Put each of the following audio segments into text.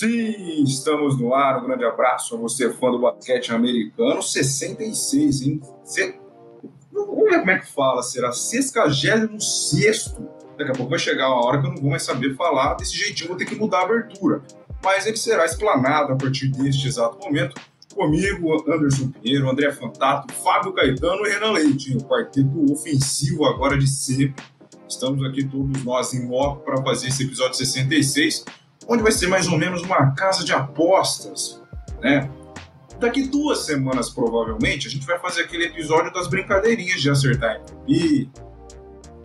Sim, estamos no ar. Um grande abraço a você, fã do basquete americano. 66, hein? Ver como é que fala. Será 66. Daqui a pouco vai chegar uma hora que eu não vou mais saber falar. Desse jeitinho, vou ter que mudar a abertura. Mas ele será explanado a partir deste exato momento. Comigo, Anderson Pinheiro, André Fantato, Fábio Caetano e Renan Leite. O quarteto ofensivo agora de sempre. Estamos aqui todos nós em loco para fazer esse episódio 66 onde vai ser mais ou menos uma casa de apostas, né? Daqui duas semanas, provavelmente, a gente vai fazer aquele episódio das brincadeirinhas de acertar MVP,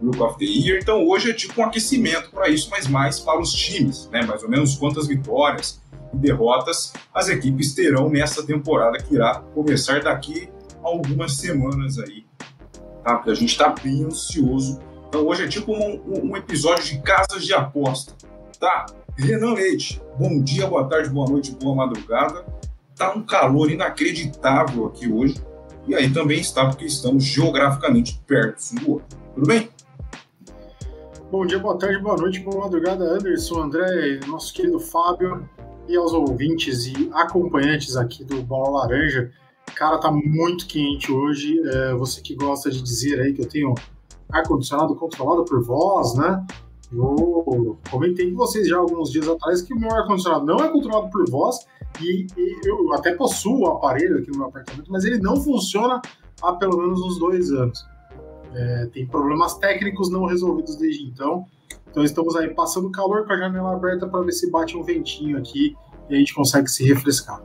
Look of the Year. Então hoje é tipo um aquecimento para isso, mas mais para os times, né? Mais ou menos quantas vitórias e derrotas as equipes terão nessa temporada que irá começar daqui a algumas semanas aí, tá? Porque a gente está bem ansioso. Então hoje é tipo um, um episódio de casas de aposta, tá? Renan Leite, bom dia, boa tarde, boa noite, boa madrugada. Tá um calor inacreditável aqui hoje. E aí também está porque estamos geograficamente perto do outro. Tudo bem? Bom dia, boa tarde, boa noite, boa madrugada, Anderson, André, nosso querido Fábio e aos ouvintes e acompanhantes aqui do Bola Laranja. Cara, tá muito quente hoje. É, você que gosta de dizer aí que eu tenho ar-condicionado controlado por voz, né? Eu comentei com vocês já alguns dias atrás que o meu ar-condicionado não é controlado por voz e, e, eu até possuo o aparelho aqui no meu apartamento, mas ele não funciona há pelo menos uns dois anos. É, tem problemas técnicos não resolvidos desde então. Então estamos aí passando calor com a janela aberta para ver se bate um ventinho aqui e a gente consegue se refrescar.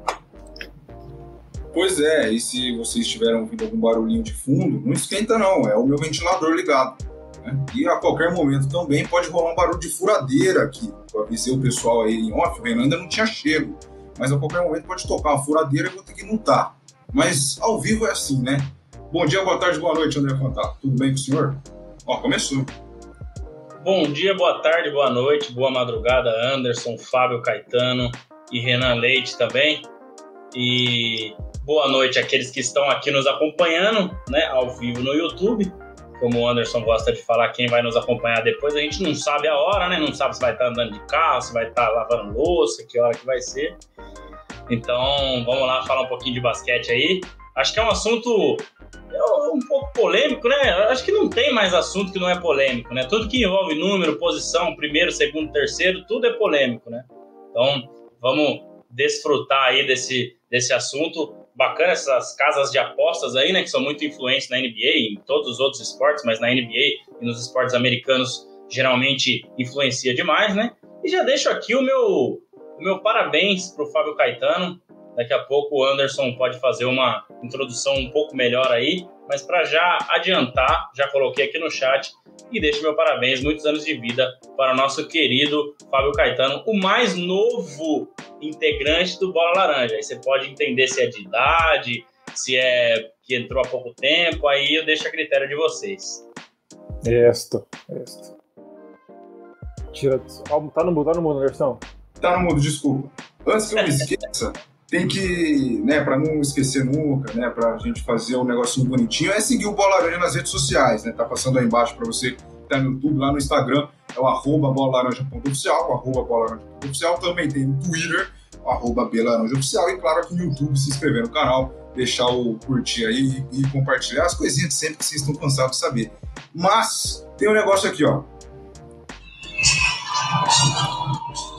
Pois é, e se vocês estiverem ouvindo algum barulhinho de fundo, não esquenta não, é o meu ventilador ligado. Né? E a qualquer momento também pode rolar um barulho de furadeira aqui. Eu avisei o pessoal aí em off, o Renan ainda não tinha chego. Mas a qualquer momento pode tocar uma furadeira e eu vou ter que mutar. Mas ao vivo é assim, né? Bom dia, boa tarde, boa noite, André Fantato. Tudo bem com o senhor? Ó, começou. Bom dia, boa tarde, boa noite, boa madrugada, Anderson, Fábio Caetano e Renan Leite também. E boa noite àqueles que estão aqui nos acompanhando, né, ao vivo no YouTube como o Anderson gosta de falar, quem vai nos acompanhar depois, a gente não sabe a hora, né? Não sabe se vai estar andando de carro, se vai estar lavando louça, que hora que vai ser. Então, vamos lá falar um pouquinho de basquete aí. Acho que é um assunto é um pouco polêmico, né? Acho que não tem mais assunto que não é polêmico, né? Tudo que envolve número, posição, primeiro, segundo, terceiro, tudo é polêmico, né? Então, vamos desfrutar aí desse, desse assunto bacana essas casas de apostas aí, né, que são muito influentes na NBA e em todos os outros esportes, mas na NBA e nos esportes americanos geralmente influencia demais, né? E já deixo aqui o meu, o meu parabéns para o Fábio Caetano. Daqui a pouco o Anderson pode fazer uma introdução um pouco melhor aí, mas para já adiantar, já coloquei aqui no chat e deixo meu parabéns, muitos anos de vida para o nosso querido Fábio Caetano, o mais novo integrante do Bola Laranja. Aí você pode entender se é de idade, se é que entrou há pouco tempo, aí eu deixo a critério de vocês. Esta, esta. Tira. Tá no mudo, tá no mudo, Anderson. Tá no mudo, desculpa. Antes que eu me esqueça, tem que, né, para não esquecer nunca, né, pra gente fazer um negocinho bonitinho, é seguir o Bola Laranja nas redes sociais, né? Tá passando aí embaixo para você tá no YouTube, lá no Instagram, é o arroba bolalaranja.oficial, o arroba bolalaranja.oficial, também tem no Twitter, o arroba belaranjaoficial, e claro aqui no YouTube, se inscrever no canal, deixar o curtir aí e compartilhar as coisinhas de sempre que vocês estão cansados de saber. Mas tem um negócio aqui, ó.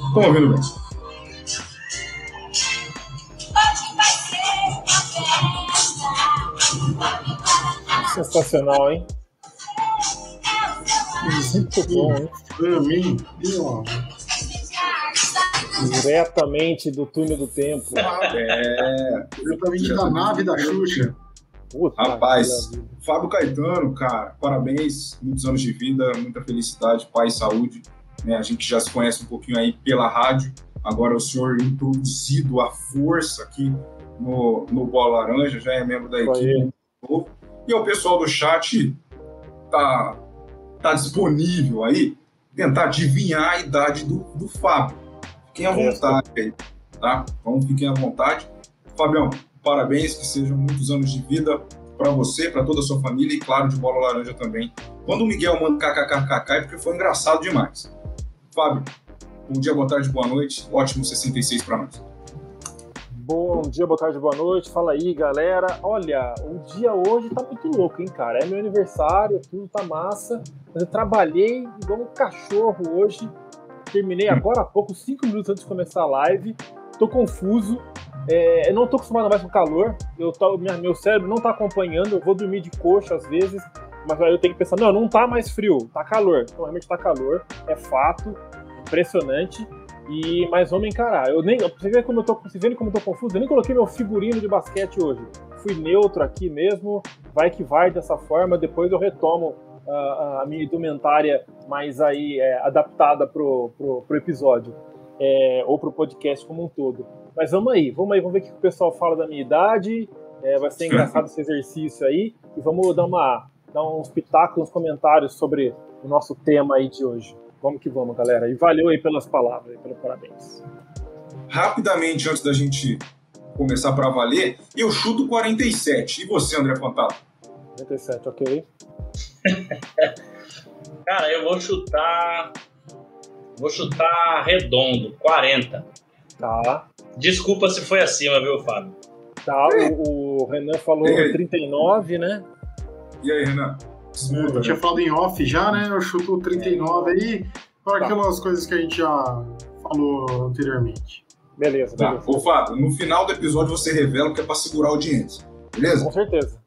Estão ouvindo bem? Sensacional, hein? Muito bom, hein? Mim, Diretamente do túnel do tempo. É. Diretamente da nave da Xuxa. Puta Rapaz, Fábio Caetano, cara, parabéns, muitos anos de vida, muita felicidade, paz e saúde. Né? A gente já se conhece um pouquinho aí pela rádio, agora o senhor introduzido à força aqui no, no Bola Laranja, já é membro da equipe. E o pessoal do chat tá, tá disponível aí, tentar adivinhar a idade do, do Fábio. Fiquem à vontade aí, tá? Então fiquem à vontade. Fabião, parabéns, que sejam muitos anos de vida para você, para toda a sua família e, claro, de bola laranja também. Quando o Miguel manda kkkk é porque foi engraçado demais. Fábio, Bom dia, boa tarde, boa noite. Ótimo 66 para nós. Bom dia, boa tarde, boa noite. Fala aí, galera. Olha, o dia hoje tá muito louco, hein, cara? É meu aniversário, tudo tá massa. Mas eu trabalhei igual um cachorro hoje. Terminei agora há pouco, cinco minutos antes de começar a live. Tô confuso. É, eu não tô acostumado mais com calor. Eu tô, minha, meu cérebro não tá acompanhando. Eu vou dormir de coxa às vezes. Mas aí eu tenho que pensar, não, não tá mais frio, tá calor. Então realmente tá calor, é fato, impressionante. E, mas vamos encarar. Eu nem, você vê como eu tô, você vendo como eu tô confuso? Eu nem coloquei meu figurino de basquete hoje. Fui neutro aqui mesmo, vai que vai dessa forma. Depois eu retomo uh, a minha indumentária mais aí é, adaptada pro, pro, pro episódio. É, ou pro podcast como um todo. Mas vamos aí, vamos aí, vamos ver o que o pessoal fala da minha idade. É, vai ser engraçado esse exercício aí. E vamos dar uma dar uns pitacos, uns comentários sobre o nosso tema aí de hoje. Vamos que vamos, galera. E valeu aí pelas palavras, pelos parabéns. Rapidamente, antes da gente começar para valer, eu chuto 47. E você, André Fantasma? 47, ok. Cara, eu vou chutar. Vou chutar redondo, 40. Tá. Desculpa se foi acima, viu, Fábio? Tá, o, o Renan falou 39, né? E aí, Renan? Desmuda, eu tinha falado em off já, né? Eu chuto 39 aí, para tá. aquelas coisas que a gente já falou anteriormente. Beleza, tá. beleza. Ô, Fábio, no final do episódio você revela que é para segurar a audiência. Beleza? Com certeza.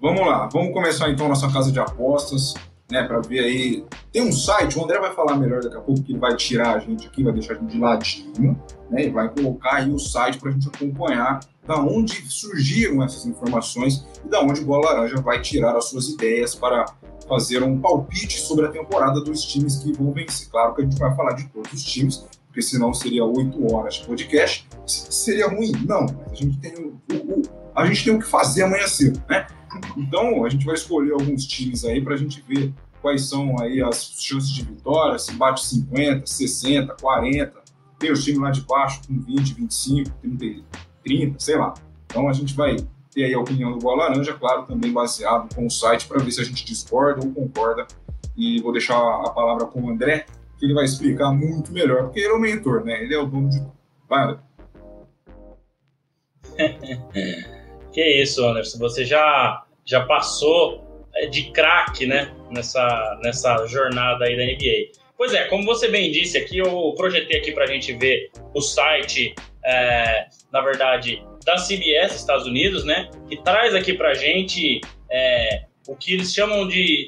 Vamos lá, vamos começar então nossa casa de apostas, né? Para ver aí. Tem um site, o André vai falar melhor daqui a pouco, que ele vai tirar a gente aqui, vai deixar a gente de ladinho, né? E vai colocar aí o site para a gente acompanhar da onde surgiram essas informações e da onde o Bola Laranja vai tirar as suas ideias para fazer um palpite sobre a temporada dos times que vão vencer. Claro que a gente vai falar de todos os times, porque senão seria oito horas de podcast. Seria ruim? Não, mas a gente tem o, o, a gente tem o que fazer amanhã cedo, né? Então a gente vai escolher alguns times aí para a gente ver quais são aí as chances de vitória, se bate 50, 60, 40. Tem os times lá de baixo com 20, 25, 30, 30, sei lá. Então a gente vai ter aí a opinião do Bola Laranja, claro, também baseado com o site para ver se a gente discorda ou concorda. E vou deixar a palavra com o André, que ele vai explicar muito melhor, porque ele é o mentor, né? Ele é o dono de tudo. Vai, que isso, Anderson. Você já, já passou é, de craque, né? Nessa, nessa jornada aí da NBA. Pois é, como você bem disse aqui, eu projetei aqui para a gente ver o site, é, na verdade, da CBS Estados Unidos, né? Que traz aqui para a gente é, o que eles chamam de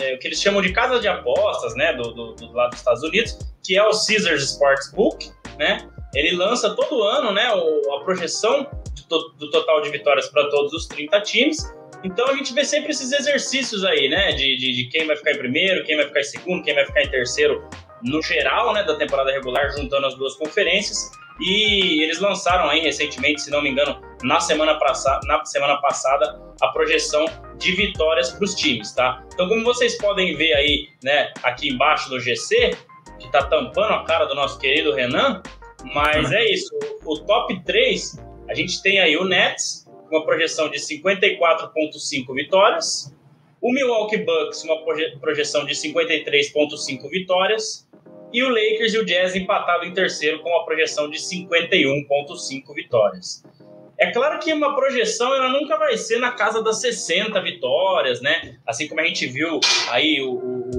é, o que eles chamam de casa de apostas, né? Do, do, do, lado dos Estados Unidos, que é o Caesars Sportsbook, né? Ele lança todo ano, né? O, a projeção do, do total de vitórias para todos os 30 times então a gente vê sempre esses exercícios aí, né? De, de, de, quem vai ficar em primeiro, quem vai ficar em segundo, quem vai ficar em terceiro no geral, né? Da temporada regular, juntando as duas conferências. E eles lançaram aí recentemente, se não me engano, na semana, passada, na semana passada, a projeção de vitórias para os times, tá? Então, como vocês podem ver aí, né, aqui embaixo do GC, que está tampando a cara do nosso querido Renan, mas é isso. O top 3, a gente tem aí o Nets, uma projeção de 54,5 vitórias. O Milwaukee Bucks, uma projeção de 53,5 vitórias. E o Lakers e o Jazz empatado em terceiro com uma projeção de 51,5 vitórias. É claro que uma projeção ela nunca vai ser na casa das 60 vitórias, né? Assim como a gente viu aí o, o,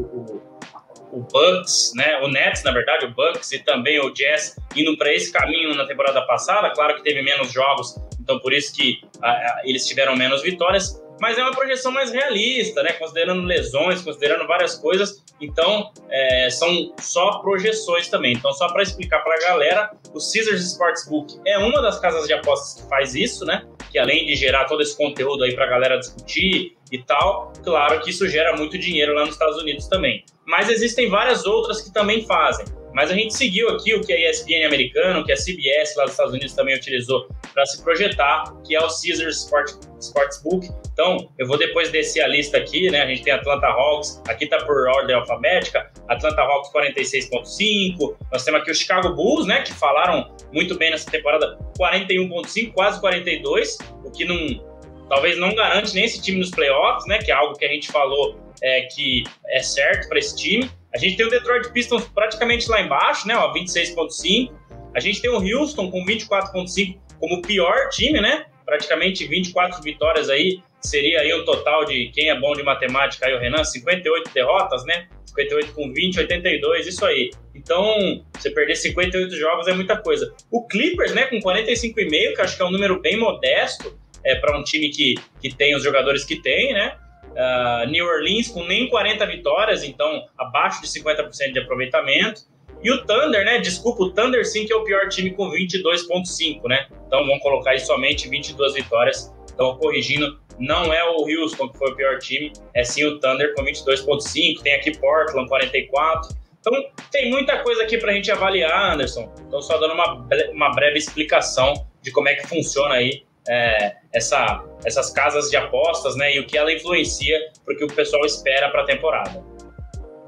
o, Bucks, né? O Nets, na verdade, o Bucks e também o Jazz indo para esse caminho na temporada passada. Claro que teve menos jogos então por isso que a, a, eles tiveram menos vitórias, mas é uma projeção mais realista, né? Considerando lesões, considerando várias coisas. Então, é, são só projeções também. Então, só para explicar para a galera, o Caesars Sportsbook é uma das casas de apostas que faz isso, né? Que além de gerar todo esse conteúdo aí para a galera discutir e tal, claro que isso gera muito dinheiro lá nos Estados Unidos também. Mas existem várias outras que também fazem. Mas a gente seguiu aqui o que a ESPN americano, que a CBS lá dos Estados Unidos também utilizou para se projetar, que é o Caesars Sport, Sportsbook. Então, eu vou depois descer a lista aqui, né? A gente tem Atlanta Hawks, aqui tá por ordem alfabética, Atlanta Hawks 46.5, nós temos aqui o Chicago Bulls, né, que falaram muito bem nessa temporada, 41.5, quase 42, o que não talvez não garante nem esse time nos playoffs, né, que é algo que a gente falou é, que é certo para esse time. A gente tem o Detroit Pistons praticamente lá embaixo, né? Ó, 26,5. A gente tem o Houston com 24,5 como o pior time, né? Praticamente 24 vitórias aí. Seria aí um total de quem é bom de matemática aí, o Renan, 58 derrotas, né? 58 com 20, 82, isso aí. Então, você perder 58 jogos é muita coisa. O Clippers, né, com 45,5, que acho que é um número bem modesto é, para um time que, que tem os jogadores que tem, né? Uh, New Orleans com nem 40 vitórias, então abaixo de 50% de aproveitamento. E o Thunder, né? Desculpa, o Thunder sim que é o pior time com 22,5, né? Então vamos colocar aí somente 22 vitórias. Então, corrigindo, não é o Houston que foi o pior time, é sim o Thunder com 22,5. Tem aqui Portland 44. Então, tem muita coisa aqui para a gente avaliar, Anderson. Então, só dando uma, uma breve explicação de como é que funciona aí é, essa, essas casas de apostas, né? E o que ela influencia porque o pessoal espera para a temporada.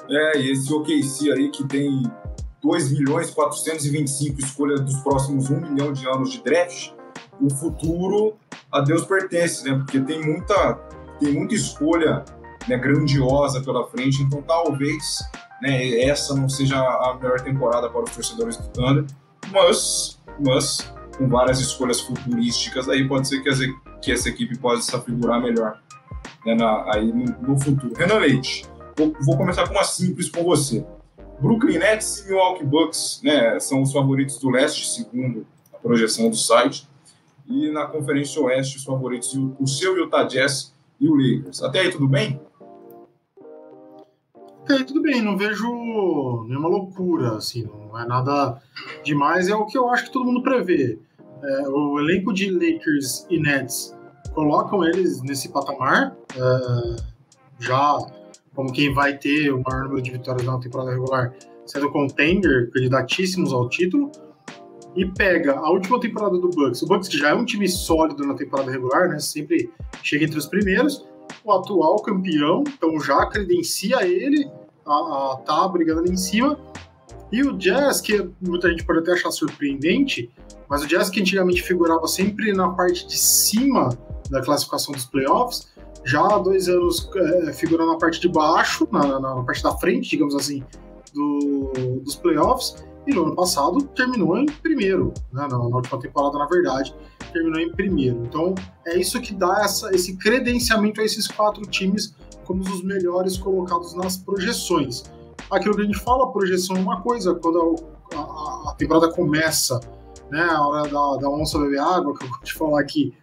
É, e esse OKC aí que tem 2 milhões 425 escolhas dos próximos 1 milhão de anos de draft, o futuro a Deus pertence, né? Porque tem muita, tem muita escolha né, grandiosa pela frente, então talvez né, essa não seja a melhor temporada para os torcedores do Thunder, mas, mas com várias escolhas futurísticas, aí pode ser que, as, que essa equipe possa se figurar melhor né, na, aí no, no, futuro. Renan Leite, vou, vou começar com uma simples com você. Brooklyn Nets e Milwaukee Bucks né, são os favoritos do leste, segundo a projeção do site e na Conferência Oeste os favoritos, o seu Utah Jazz e o Lakers. Até aí tudo bem? Até aí tudo bem, não vejo nenhuma loucura, assim, não é nada demais, é o que eu acho que todo mundo prevê. É, o elenco de Lakers e Nets colocam eles nesse patamar, é, já como quem vai ter o maior número de vitórias na temporada regular, sendo contender, candidatíssimos ao título, e pega a última temporada do Bucks, o Bucks que já é um time sólido na temporada regular, né? Sempre chega entre os primeiros, o atual campeão, então já credencia ele a, a tá brigando ali em cima. E o Jazz, que muita gente pode até achar surpreendente, mas o Jazz que antigamente figurava sempre na parte de cima da classificação dos playoffs, já há dois anos é, figura na parte de baixo, na, na, na parte da frente, digamos assim, do, dos playoffs e no ano passado terminou em primeiro, né? na, na, última temporada, na verdade, terminou em primeiro. Então é isso que dá essa, esse credenciamento a esses quatro times como os melhores colocados nas projeções. Aquilo que a gente fala, projeção é uma coisa, quando a, a, a temporada começa, né, a hora da, da onça beber água, que eu vou te falar aqui,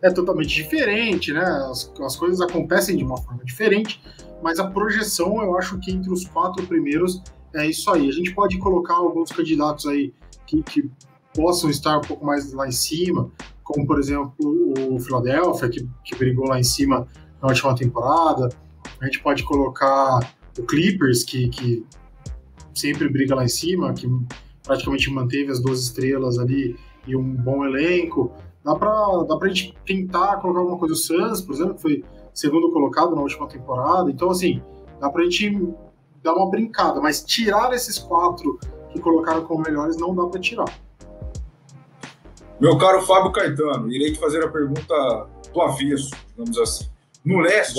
é totalmente diferente, né? As, as coisas acontecem de uma forma diferente, mas a projeção, eu acho que entre os quatro primeiros é isso aí. A gente pode colocar alguns candidatos aí que, que possam estar um pouco mais lá em cima, como por exemplo o Philadelphia, que, que brigou lá em cima na última temporada. A gente pode colocar o Clippers, que, que sempre briga lá em cima, que praticamente manteve as duas estrelas ali e um bom elenco. Dá para dá pra gente tentar colocar alguma coisa. O Suns, por exemplo, que foi segundo colocado na última temporada. Então, assim, dá para a gente dar uma brincada, mas tirar esses quatro que colocaram como melhores não dá para tirar. Meu caro Fábio Caetano, irei te fazer a pergunta do avesso, digamos assim. No leste,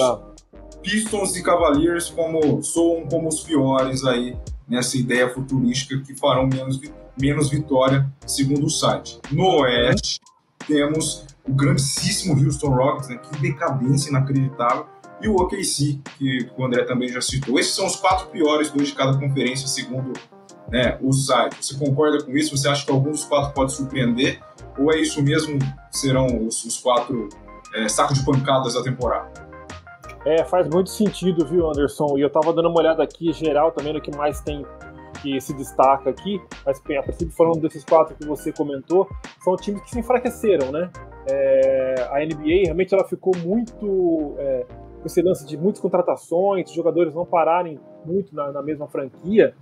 Pistons e Cavaliers como soam como os piores aí nessa ideia futurística que farão menos, menos vitória, segundo o site. No oeste, temos o grandíssimo Houston Rockets, né? que decadência inacreditável, e o OKC, que o André também já citou. Esses são os quatro piores dois de cada conferência, segundo né, o site. Você concorda com isso? Você acha que algum dos quatro pode surpreender? Ou é isso mesmo serão os, os quatro é, sacos de pancadas da temporada? É, faz muito sentido, viu, Anderson? E eu tava dando uma olhada aqui, geral, também no que mais tem que se destaca aqui, mas a princípio falando desses quatro que você comentou, são times que se enfraqueceram, né? É, a NBA realmente ela ficou muito é, com esse lance de muitas contratações, os jogadores não pararem muito na, na, mesma franquia,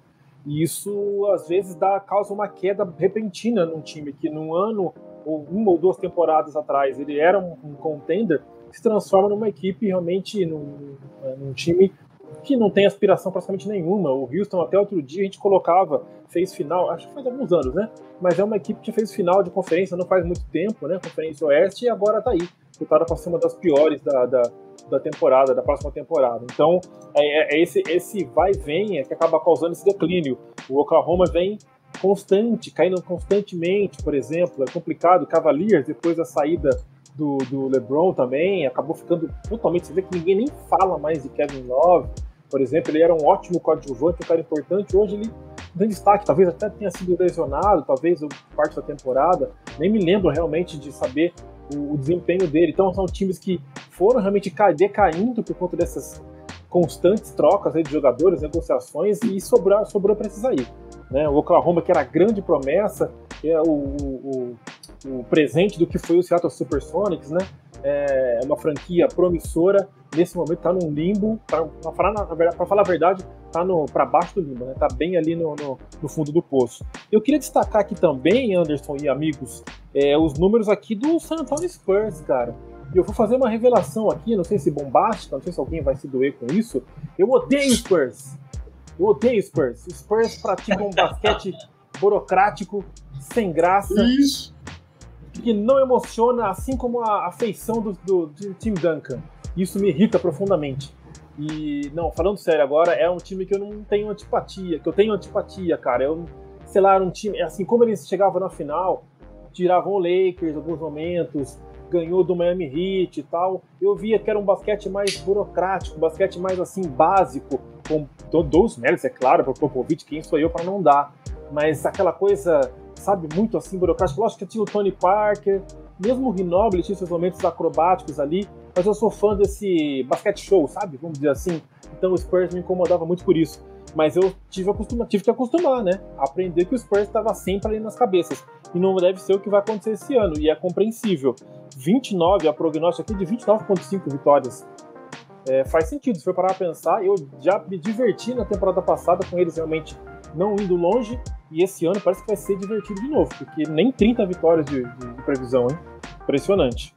e isso às vezes dá causa uma queda repentina num time que num ano ou uma ou duas temporadas atrás ele era um, um contender, se transforma numa equipe realmente num, num time que não tem aspiração praticamente nenhuma. O Houston até outro dia a gente colocava, fez final, acho que faz alguns anos, né? Mas é uma equipe que fez final de conferência não faz muito tempo, né? Conferência Oeste e agora tá aí, lutada para ser uma das piores da, da, da temporada, da próxima temporada. Então, é, é esse, esse vai e vem é que acaba causando esse declínio. O Oklahoma vem constante, caindo constantemente, por exemplo, é complicado. Cavaliers, depois da saída do, do LeBron também, acabou ficando totalmente. Você vê que ninguém nem fala mais de Kevin Love, por exemplo, ele era um ótimo coadjuvante, um cara importante. Hoje ele tem destaque, talvez até tenha sido lesionado, talvez parte da temporada. Nem me lembro realmente de saber o, o desempenho dele. Então são times que foram realmente decaindo por conta dessas constantes trocas de jogadores, negociações e sobrou, sobrou para esses aí. Né? O Oklahoma, que era a grande promessa, que é o, o, o presente do que foi o Seattle Supersonics, né? É uma franquia promissora, nesse momento está num limbo, para falar, falar a verdade, está para baixo do limbo, né? Tá bem ali no, no, no, fundo do poço. Eu queria destacar aqui também, Anderson e amigos, é, os números aqui do San Antonio Spurs, cara. Eu vou fazer uma revelação aqui, não sei se bombástica, não sei se alguém vai se doer com isso. Eu odeio Spurs. Eu odeio Spurs. Spurs praticam um basquete burocrático, sem graça. Isso. Que não emociona, assim como a, a feição do, do, do Tim Duncan. Isso me irrita profundamente. E, não, falando sério agora, é um time que eu não tenho antipatia, que eu tenho antipatia, cara. Eu, sei lá, era um time, assim, como eles chegavam na final, tiravam o Lakers em alguns momentos, ganhou do Miami Heat e tal, eu via que era um basquete mais burocrático, um basquete mais, assim, básico, com todos os méritos, é claro, para o Popovich, quem sou eu para não dar, mas aquela coisa, sabe, muito assim burocrática. Lógico que tinha o Tony Parker, mesmo o Ginobili tinha seus momentos acrobáticos ali, mas eu sou fã desse basquete show, sabe? Vamos dizer assim. Então o Spurs me incomodava muito por isso. Mas eu tive, acostuma, tive que acostumar, né? Aprender que o Spurs estava sempre ali nas cabeças. E não deve ser o que vai acontecer esse ano. E é compreensível. 29, a prognóstico aqui de 29,5 vitórias é, faz sentido, se for parar a pensar, eu já me diverti na temporada passada com eles realmente não indo longe, e esse ano parece que vai ser divertido de novo, porque nem 30 vitórias de, de, de previsão, hein? Impressionante.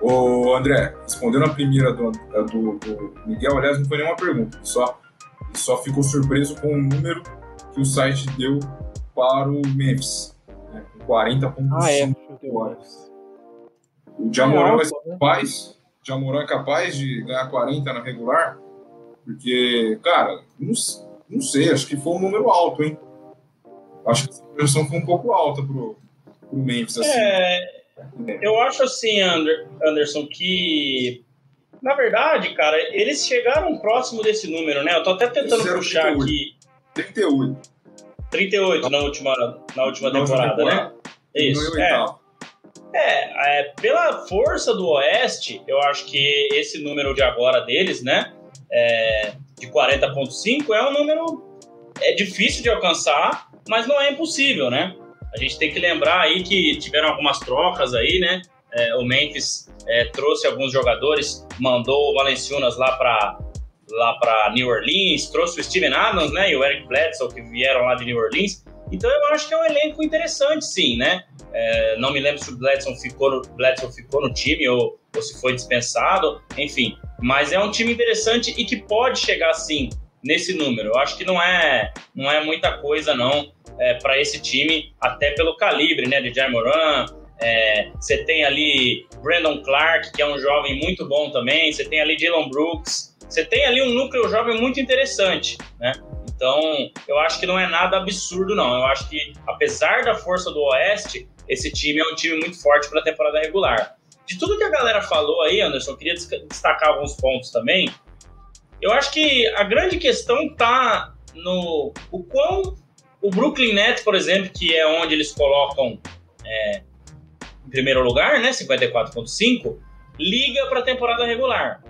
Ô André, respondendo a primeira do, do, do, Miguel, aliás, não foi nenhuma pergunta, só, só ficou surpreso com o número que o site deu para o Memphis, né, com 40,5 ah, é, O Jamoran é vai ser né? Jamoran é capaz de ganhar 40 na regular? Porque, cara, não, não sei, acho que foi um número alto, hein? Acho que essa projeção foi um pouco alta pro, pro Memphis. Assim. É, eu acho assim, Anderson, que na verdade, cara, eles chegaram próximo desse número, né? Eu tô até tentando puxar 38. aqui. 38. 38 na última, na última na temporada, temporada, né? Isso. É. É, é, pela força do Oeste, eu acho que esse número de agora deles, né, é, de 40.5 é um número é difícil de alcançar, mas não é impossível, né? A gente tem que lembrar aí que tiveram algumas trocas aí, né? É, o Memphis é, trouxe alguns jogadores, mandou o Valenciunas lá para lá para New Orleans, trouxe o Steven Adams, né, e o Eric Bledsoe que vieram lá de New Orleans. Então eu acho que é um elenco interessante, sim, né? É, não me lembro se o Bledson ficou no, Bledson ficou no time ou, ou se foi dispensado, enfim. Mas é um time interessante e que pode chegar, sim, nesse número. Eu acho que não é, não é muita coisa, não, é, para esse time, até pelo calibre, né, de Jai Moran. É, você tem ali Brandon Clark, que é um jovem muito bom também. Você tem ali Dylan Brooks. Você tem ali um núcleo jovem muito interessante, né? Então, eu acho que não é nada absurdo, não. Eu acho que, apesar da força do Oeste, esse time é um time muito forte para a temporada regular. De tudo que a galera falou aí, Anderson, queria destacar alguns pontos também. Eu acho que a grande questão está no o quão o Brooklyn Nets, por exemplo, que é onde eles colocam é, em primeiro lugar, né, 54.5, liga para a temporada regular.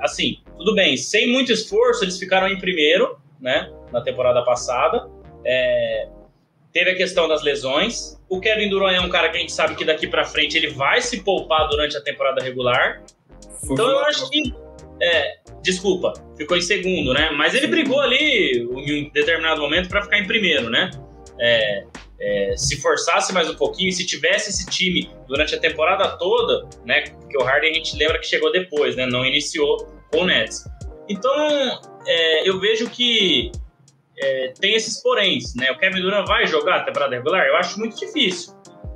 Assim, tudo bem, sem muito esforço eles ficaram em primeiro, né, na temporada passada. É, teve a questão das lesões, o Kevin Durant é um cara que a gente sabe que daqui para frente ele vai se poupar durante a temporada regular. Então eu acho que. É, desculpa, ficou em segundo, né? Mas ele brigou ali em um determinado momento para ficar em primeiro, né? É, é, se forçasse mais um pouquinho, se tivesse esse time durante a temporada toda, né? Porque o Harden a gente lembra que chegou depois, né? Não iniciou com o Nets. Então, é, eu vejo que é, tem esses poréns, né? O Kevin Durant vai jogar a temporada regular? Eu acho muito difícil.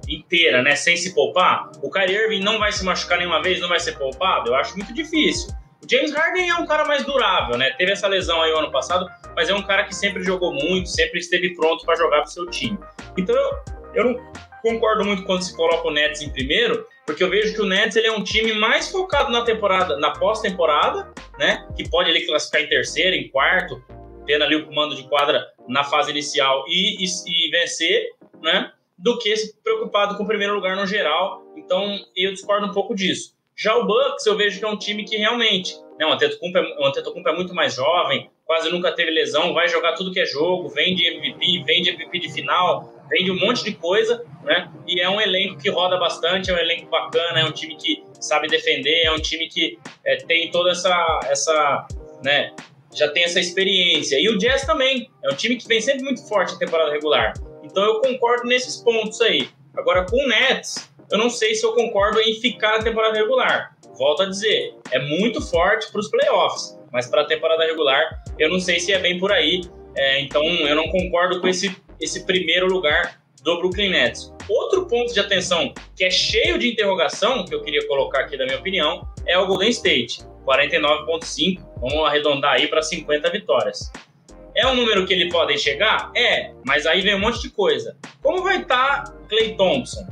inteira, né, sem se poupar, o Kyrie Irving não vai se machucar nenhuma vez, não vai ser poupado? Eu acho muito difícil. O James Harden é um cara mais durável, né? Teve essa lesão aí o ano passado, mas é um cara que sempre jogou muito, sempre esteve pronto para jogar pro seu time. Então eu, eu não concordo muito quando se coloca o Nets em primeiro, porque eu vejo que o Nets ele é um time mais focado na temporada, na pós-temporada, né? Que pode ali classificar em terceiro, em quarto, tendo ali o comando de quadra na fase inicial e, e, e vencer, né? Do que se preocupado com o primeiro lugar no geral. Então eu discordo um pouco disso. Já o Bucks, eu vejo que é um time que realmente, né, o Antetokounmpo é, o Antetokounmpo é muito mais jovem, quase nunca teve lesão, vai jogar tudo que é jogo, vem de MVP, vem de MVP de final, vem de um monte de coisa, né? E é um elenco que roda bastante, é um elenco bacana, é um time que sabe defender, é um time que é, tem toda essa, essa, né? Já tem essa experiência. E o Jazz também, é um time que vem sempre muito forte na temporada regular. Então eu concordo nesses pontos aí. Agora com o Nets, eu não sei se eu concordo em ficar na temporada regular. Volto a dizer, é muito forte para os playoffs, mas para a temporada regular, eu não sei se é bem por aí. É, então, eu não concordo com esse, esse primeiro lugar do Brooklyn Nets. Outro ponto de atenção que é cheio de interrogação, que eu queria colocar aqui da minha opinião, é o Golden State. 49,5, vamos arredondar aí para 50 vitórias. É um número que ele pode chegar? É, mas aí vem um monte de coisa. Como vai estar tá Clay Thompson?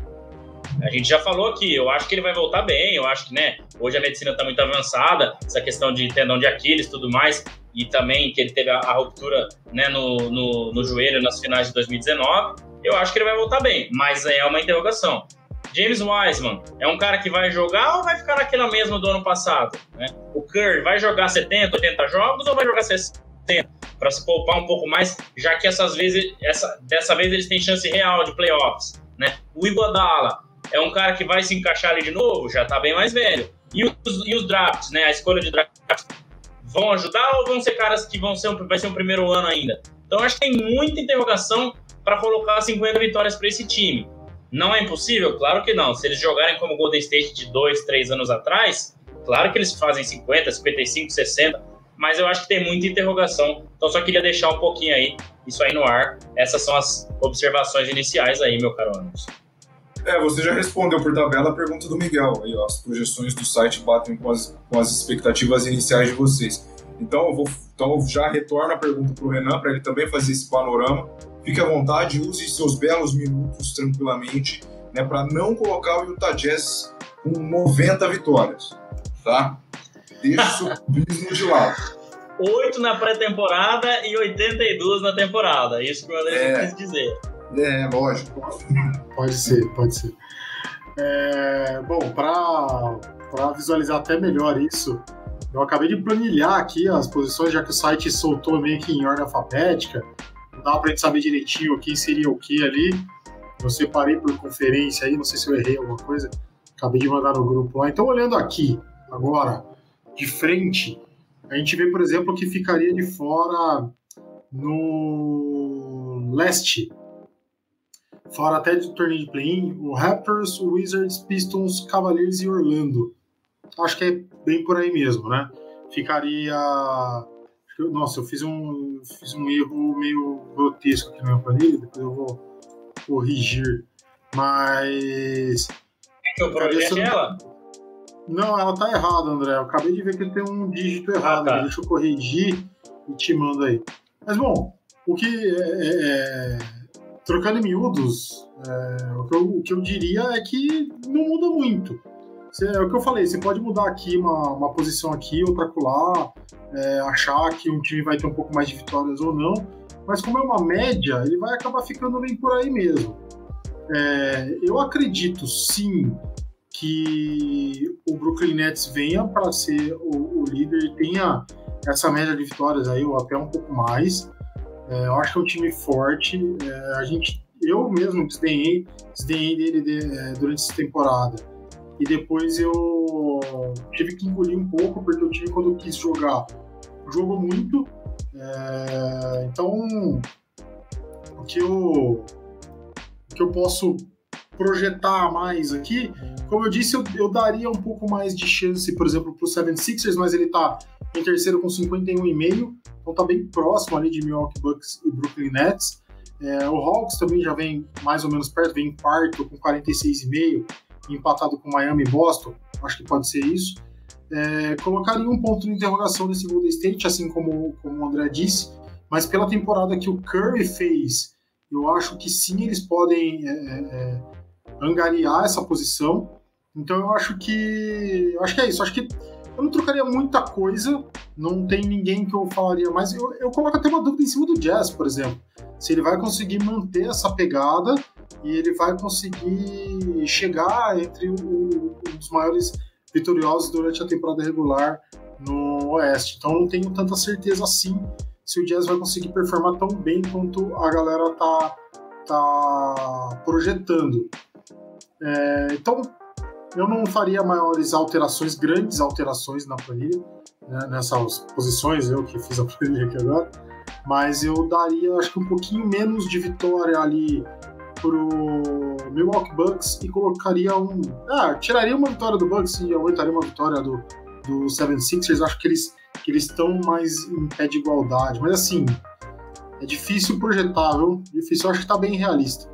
A gente já falou aqui, eu acho que ele vai voltar bem, eu acho que, né, hoje a medicina está muito avançada, essa questão de tendão de Aquiles e tudo mais, e também que ele teve a, a ruptura, né, no, no, no, joelho nas finais de 2019, eu acho que ele vai voltar bem, mas é uma interrogação. James Wiseman é um cara que vai jogar ou vai ficar naquela mesma do ano passado? Né? O Curry vai jogar 70, 80 jogos ou vai jogar 60? Para se poupar um pouco mais, já que essas vezes, essa, dessa vez eles têm chance real de playoffs. Né? O Iguodala é um cara que vai se encaixar ali de novo, já tá bem mais velho. E os, e os drafts, né? A escolha de draft vão ajudar ou vão ser caras que vão ser um, vai ser um primeiro ano ainda? Então acho que tem muita interrogação para colocar 50 vitórias para esse time. Não é impossível? Claro que não. Se eles jogarem como Golden State de dois, três anos atrás, claro que eles fazem 50, 55, 60, mas eu acho que tem muita interrogação. Então só queria deixar um pouquinho aí isso aí no ar. Essas são as observações iniciais aí, meu caro Anderson. É, você já respondeu por tabela a pergunta do Miguel. Aí, ó, as projeções do site batem com as, com as expectativas iniciais de vocês. Então, eu vou, então já retorno a pergunta para o Renan, para ele também fazer esse panorama. Fique à vontade, use seus belos minutos tranquilamente, né, para não colocar o Utah Jazz com 90 vitórias, tá? Deixa o de lado. 8 na pré-temporada e 82 na temporada. Isso que o André é, quis dizer. É, lógico. Pode ser, pode ser. É, bom, para visualizar até melhor isso, eu acabei de planilhar aqui as posições, já que o site soltou meio que em ordem alfabética. Não dá para gente saber direitinho quem seria o que ali. Eu separei por conferência aí, não sei se eu errei alguma coisa. Acabei de mandar no grupo lá. Então, olhando aqui, agora, de frente, a gente vê, por exemplo, que ficaria de fora no leste fora até de torneio de play-in, o Raptors, o Wizards, Pistons, Cavaliers e Orlando. Acho que é bem por aí mesmo, né? Ficaria. Nossa, eu fiz um, fiz um erro meio grotesco aqui na minha planilha, depois eu vou corrigir. Mas. É que o projeto é ela? Não, ela tá errada, André. Eu acabei de ver que tem um dígito errado. Ah, tá. Deixa eu corrigir e te mando aí. Mas bom, o que é, é, é trocando em miúdos, é, o, que eu, o, que eu, diria é que não muda muito. Você, é o que eu falei, você pode mudar aqui uma, uma posição aqui, outra colar, é, achar que um time vai ter um pouco mais de vitórias ou não, mas como é uma média, ele vai acabar ficando bem por aí mesmo. É, eu acredito sim que o Brooklyn Nets venha para ser o, o líder e tenha essa média de vitórias aí, ou até um pouco mais. É, eu acho que é um time forte. É, a gente, eu mesmo desdenhei, desdenhei dele de, é, durante essa temporada. E depois eu tive que engolir um pouco, porque o time, quando quis jogar, jogou muito. É, então, o que eu, o que eu posso projetar mais aqui, como eu disse, eu, eu daria um pouco mais de chance, por exemplo, para o 76ers, mas ele está em terceiro com 51,5, então tá bem próximo ali de Milwaukee Bucks e Brooklyn Nets. É, o Hawks também já vem mais ou menos perto, vem em quarto com 46,5, empatado com Miami e Boston, acho que pode ser isso. É, colocaria um ponto de interrogação nesse Golden State, assim como, como o André disse, mas pela temporada que o Curry fez, eu acho que sim, eles podem é, é, é angariar essa posição. Então eu acho que. Eu acho que é isso. Acho que eu não trocaria muita coisa, não tem ninguém que eu falaria mais. Eu, eu coloco até uma dúvida em cima do Jazz, por exemplo. Se ele vai conseguir manter essa pegada e ele vai conseguir chegar entre o, um dos maiores vitoriosos durante a temporada regular no Oeste. Então não tenho tanta certeza assim se o Jazz vai conseguir performar tão bem quanto a galera tá, tá projetando. É, então eu não faria maiores alterações, grandes alterações na planilha, né, nessas posições, eu que fiz a planilha aqui agora, mas eu daria, acho que um pouquinho menos de vitória ali pro Milwaukee Bucks e colocaria um. Ah, tiraria uma vitória do Bucks e aumentaria uma vitória do, do 76ers. Acho que eles que eles estão mais em pé de igualdade. Mas assim, é difícil projetar, viu? Difícil, eu acho que tá bem realista.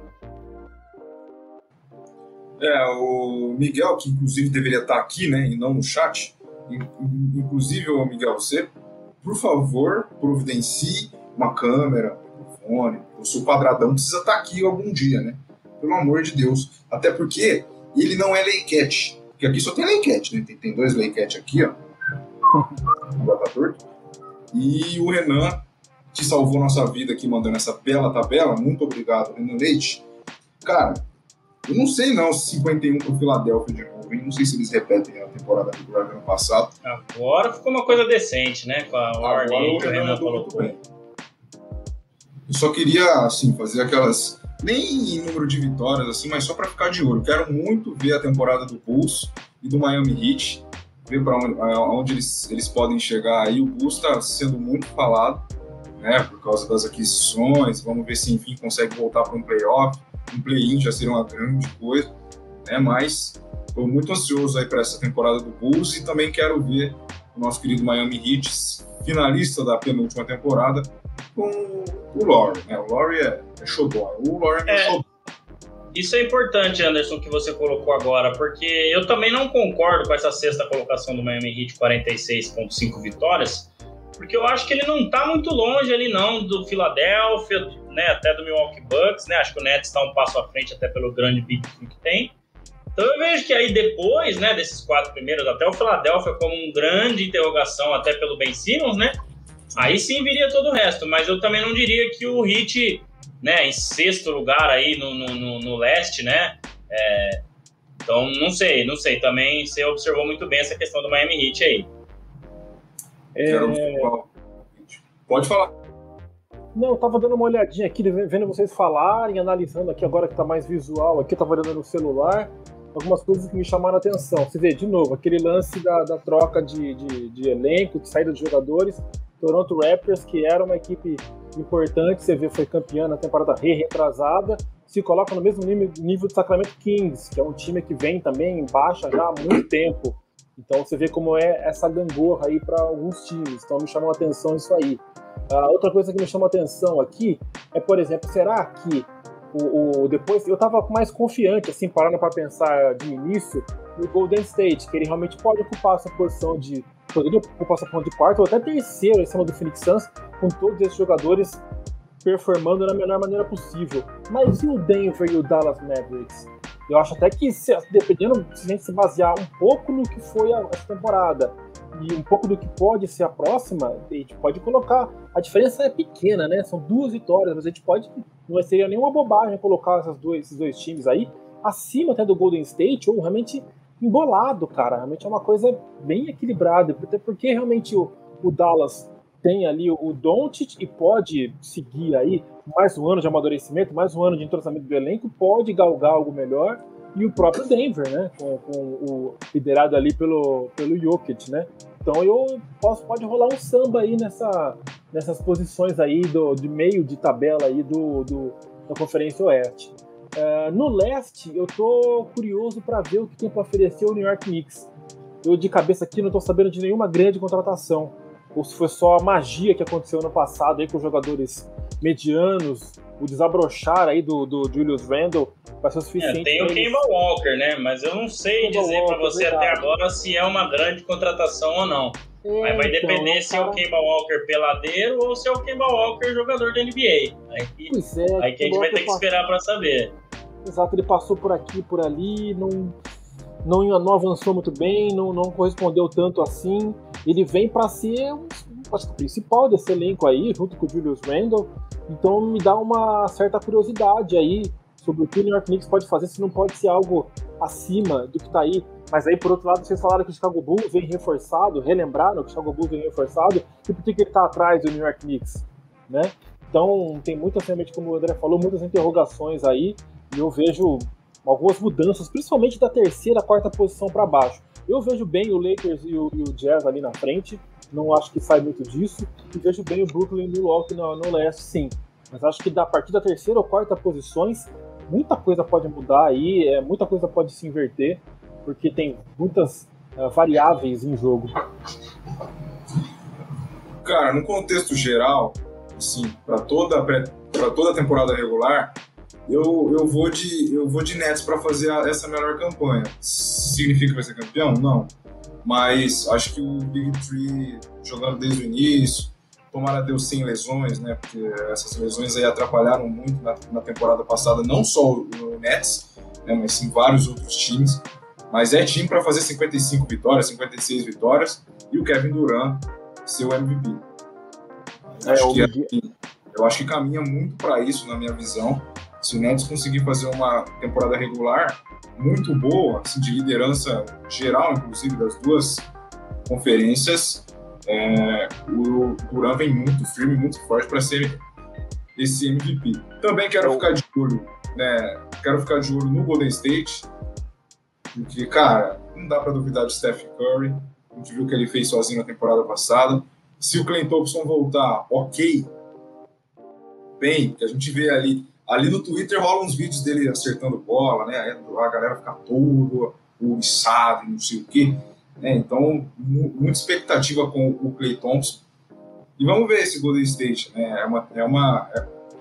É, o Miguel, que inclusive deveria estar aqui, né, e não no chat, inclusive, o Miguel, você, por favor, providencie uma câmera, um microfone, o seu quadradão precisa estar aqui algum dia, né? Pelo amor de Deus. Até porque ele não é leiquete. Porque aqui só tem leiquete, né? Tem, tem dois leiquete aqui, ó. E o Renan, que salvou nossa vida aqui mandando essa bela tabela. Muito obrigado, Renan Leite. Cara, eu não sei não se 51 pro Philadelphia de novo. Não sei se eles repetem a temporada regular do ano passado. Agora ficou uma coisa decente, né? Com a ordem que o Renan colocou. Bem. Eu só queria, assim, fazer aquelas. Nem em número de vitórias, assim, mas só para ficar de olho. Quero muito ver a temporada do Bulls e do Miami Heat, ver para onde, onde eles, eles podem chegar aí. O Bulls está sendo muito falado, né, por causa das aquisições. Vamos ver se, enfim, consegue voltar para um playoff um play-in já seria uma grande coisa, né? Mas estou muito ansioso aí para essa temporada do Bulls e também quero ver o nosso querido Miami Heat, finalista da penúltima temporada, com o Laurie, né? O Laurie é, é xodó, o Laurie é, é xodó. Isso é importante, Anderson, que você colocou agora, porque eu também não concordo com essa sexta colocação do Miami Heat, 46,5 vitórias, porque eu acho que ele não está muito longe ali não do Philadelphia, né, até do Milwaukee Bucks, né? Acho que o Nets está um passo à frente até pelo grande big que tem. Então eu vejo que aí depois, né, desses quatro primeiros, até o Philadelphia como um grande interrogação, até pelo Ben Simmons, né? Aí sim viria todo o resto, mas eu também não diria que o Heat, né, em sexto lugar aí no, no, no, no leste, né? É, então não sei, não sei. Também você observou muito bem essa questão do Miami Heat aí. É... Pode falar. Não, eu tava dando uma olhadinha aqui, vendo vocês falarem, analisando aqui agora que tá mais visual aqui, eu tava olhando no celular, algumas coisas que me chamaram a atenção. Você vê, de novo, aquele lance da, da troca de, de, de, elenco, de saída de jogadores. Toronto Raptors, que era uma equipe importante, você vê, foi campeã na temporada re-retrasada, se coloca no mesmo nível do Sacramento Kings, que é um time que vem também em baixa já há muito tempo. Então você vê como é essa gangorra aí para alguns times. Então me chamou a atenção isso aí. Uh, outra coisa que me chama atenção aqui é, por exemplo, será que o, o depois eu estava mais confiante, assim, parando para pensar de início no Golden State, que ele realmente pode ocupar essa posição de poderia ocupar essa posição de quarto ou até terceiro em cima do Phoenix Suns, com todos esses jogadores performando da melhor maneira possível. Mas e o Denver e o Dallas Mavericks? Eu acho até que, se, dependendo, se a gente se basear um pouco no que foi a, essa temporada e um pouco do que pode ser a próxima, a gente pode colocar. A diferença é pequena, né? São duas vitórias, mas a gente pode. Não seria nenhuma bobagem colocar essas esses dois times aí acima até do Golden State, ou realmente embolado, cara. Realmente é uma coisa bem equilibrada, até porque realmente o, o Dallas tem ali o Doncic e pode seguir aí mais um ano de amadurecimento, mais um ano de entrosamento do elenco, pode galgar algo melhor e o próprio Denver, né? Com, com, o liderado ali pelo, pelo Jokic, né? Então eu posso pode rolar um samba aí nessa, nessas posições aí do, de meio de tabela aí do, do da Conferência Oeste. Uh, no leste, eu tô curioso para ver o que tem para oferecer o New York Knicks. Eu de cabeça aqui não tô sabendo de nenhuma grande contratação. Ou se foi só a magia que aconteceu no passado aí com os jogadores medianos, o desabrochar aí do, do Julius Randle vai ser o suficiente. É, tem o Kemba Walker, né? Mas eu não sei Kemba dizer para você até agora se é uma grande contratação ou não. É, Mas vai então, depender se é o Kemba Walker peladeiro ou se é o Kemba Walker jogador da NBA. Aí, pois é, aí que a gente vai ter que esperar para saber. Exato, ele passou por aqui, por ali, não, não, não avançou muito bem, não, não correspondeu tanto assim. Ele vem para ser acho que o principal desse elenco aí, junto com o Julius Randle. Então me dá uma certa curiosidade aí sobre o que o New York Knicks pode fazer, se não pode ser algo acima do que está aí. Mas aí, por outro lado, vocês falaram que o Chicago Bulls vem reforçado, relembraram que o Chicago Bulls vem reforçado, e por que, ele está atrás do New York Knicks? Né? Então, tem muitas, realmente, como o André falou, muitas interrogações aí, e eu vejo algumas mudanças, principalmente da terceira, quarta posição para baixo. Eu vejo bem o Lakers e o, e o, Jazz ali na frente, não acho que sai muito disso, e vejo bem o Brooklyn e o Milwaukee no, no leste, sim. Mas acho que da partir da terceira ou quarta posições, muita coisa pode mudar aí, é, muita coisa pode se inverter, porque tem muitas uh, variáveis em jogo. Cara, no contexto geral, assim, para toda para toda a temporada regular, eu, eu vou de eu vou de Nets para fazer a, essa melhor campanha. Significa que vai ser campeão? Não. Mas acho que o Big Three jogando desde o início, tomara Deus sem lesões, né? Porque essas lesões aí atrapalharam muito na, na temporada passada, não só o, o Nets, né, mas sim vários outros times. Mas é time para fazer 55 vitórias, 56 vitórias e o Kevin Durant ser o MVP. É, acho que, assim, eu acho que caminha muito para isso, na minha visão. Se o Nets conseguir fazer uma temporada regular muito boa, assim, de liderança geral, inclusive das duas conferências, é, o Durant vem muito firme, muito forte para ser esse MVP. Também quero ficar de olho, né? Quero ficar de olho no Golden State, porque, cara, não dá para duvidar de Steph Curry. A gente viu o que ele fez sozinho na temporada passada. Se o Clay Thompson voltar, ok. Bem, que a gente vê ali. Ali no Twitter rolam uns vídeos dele acertando bola, né? A galera fica todo sabe, não sei o quê. É, então, muita expectativa com o Clay Thompson. E vamos ver esse Golden State. Né? É, uma, é, uma,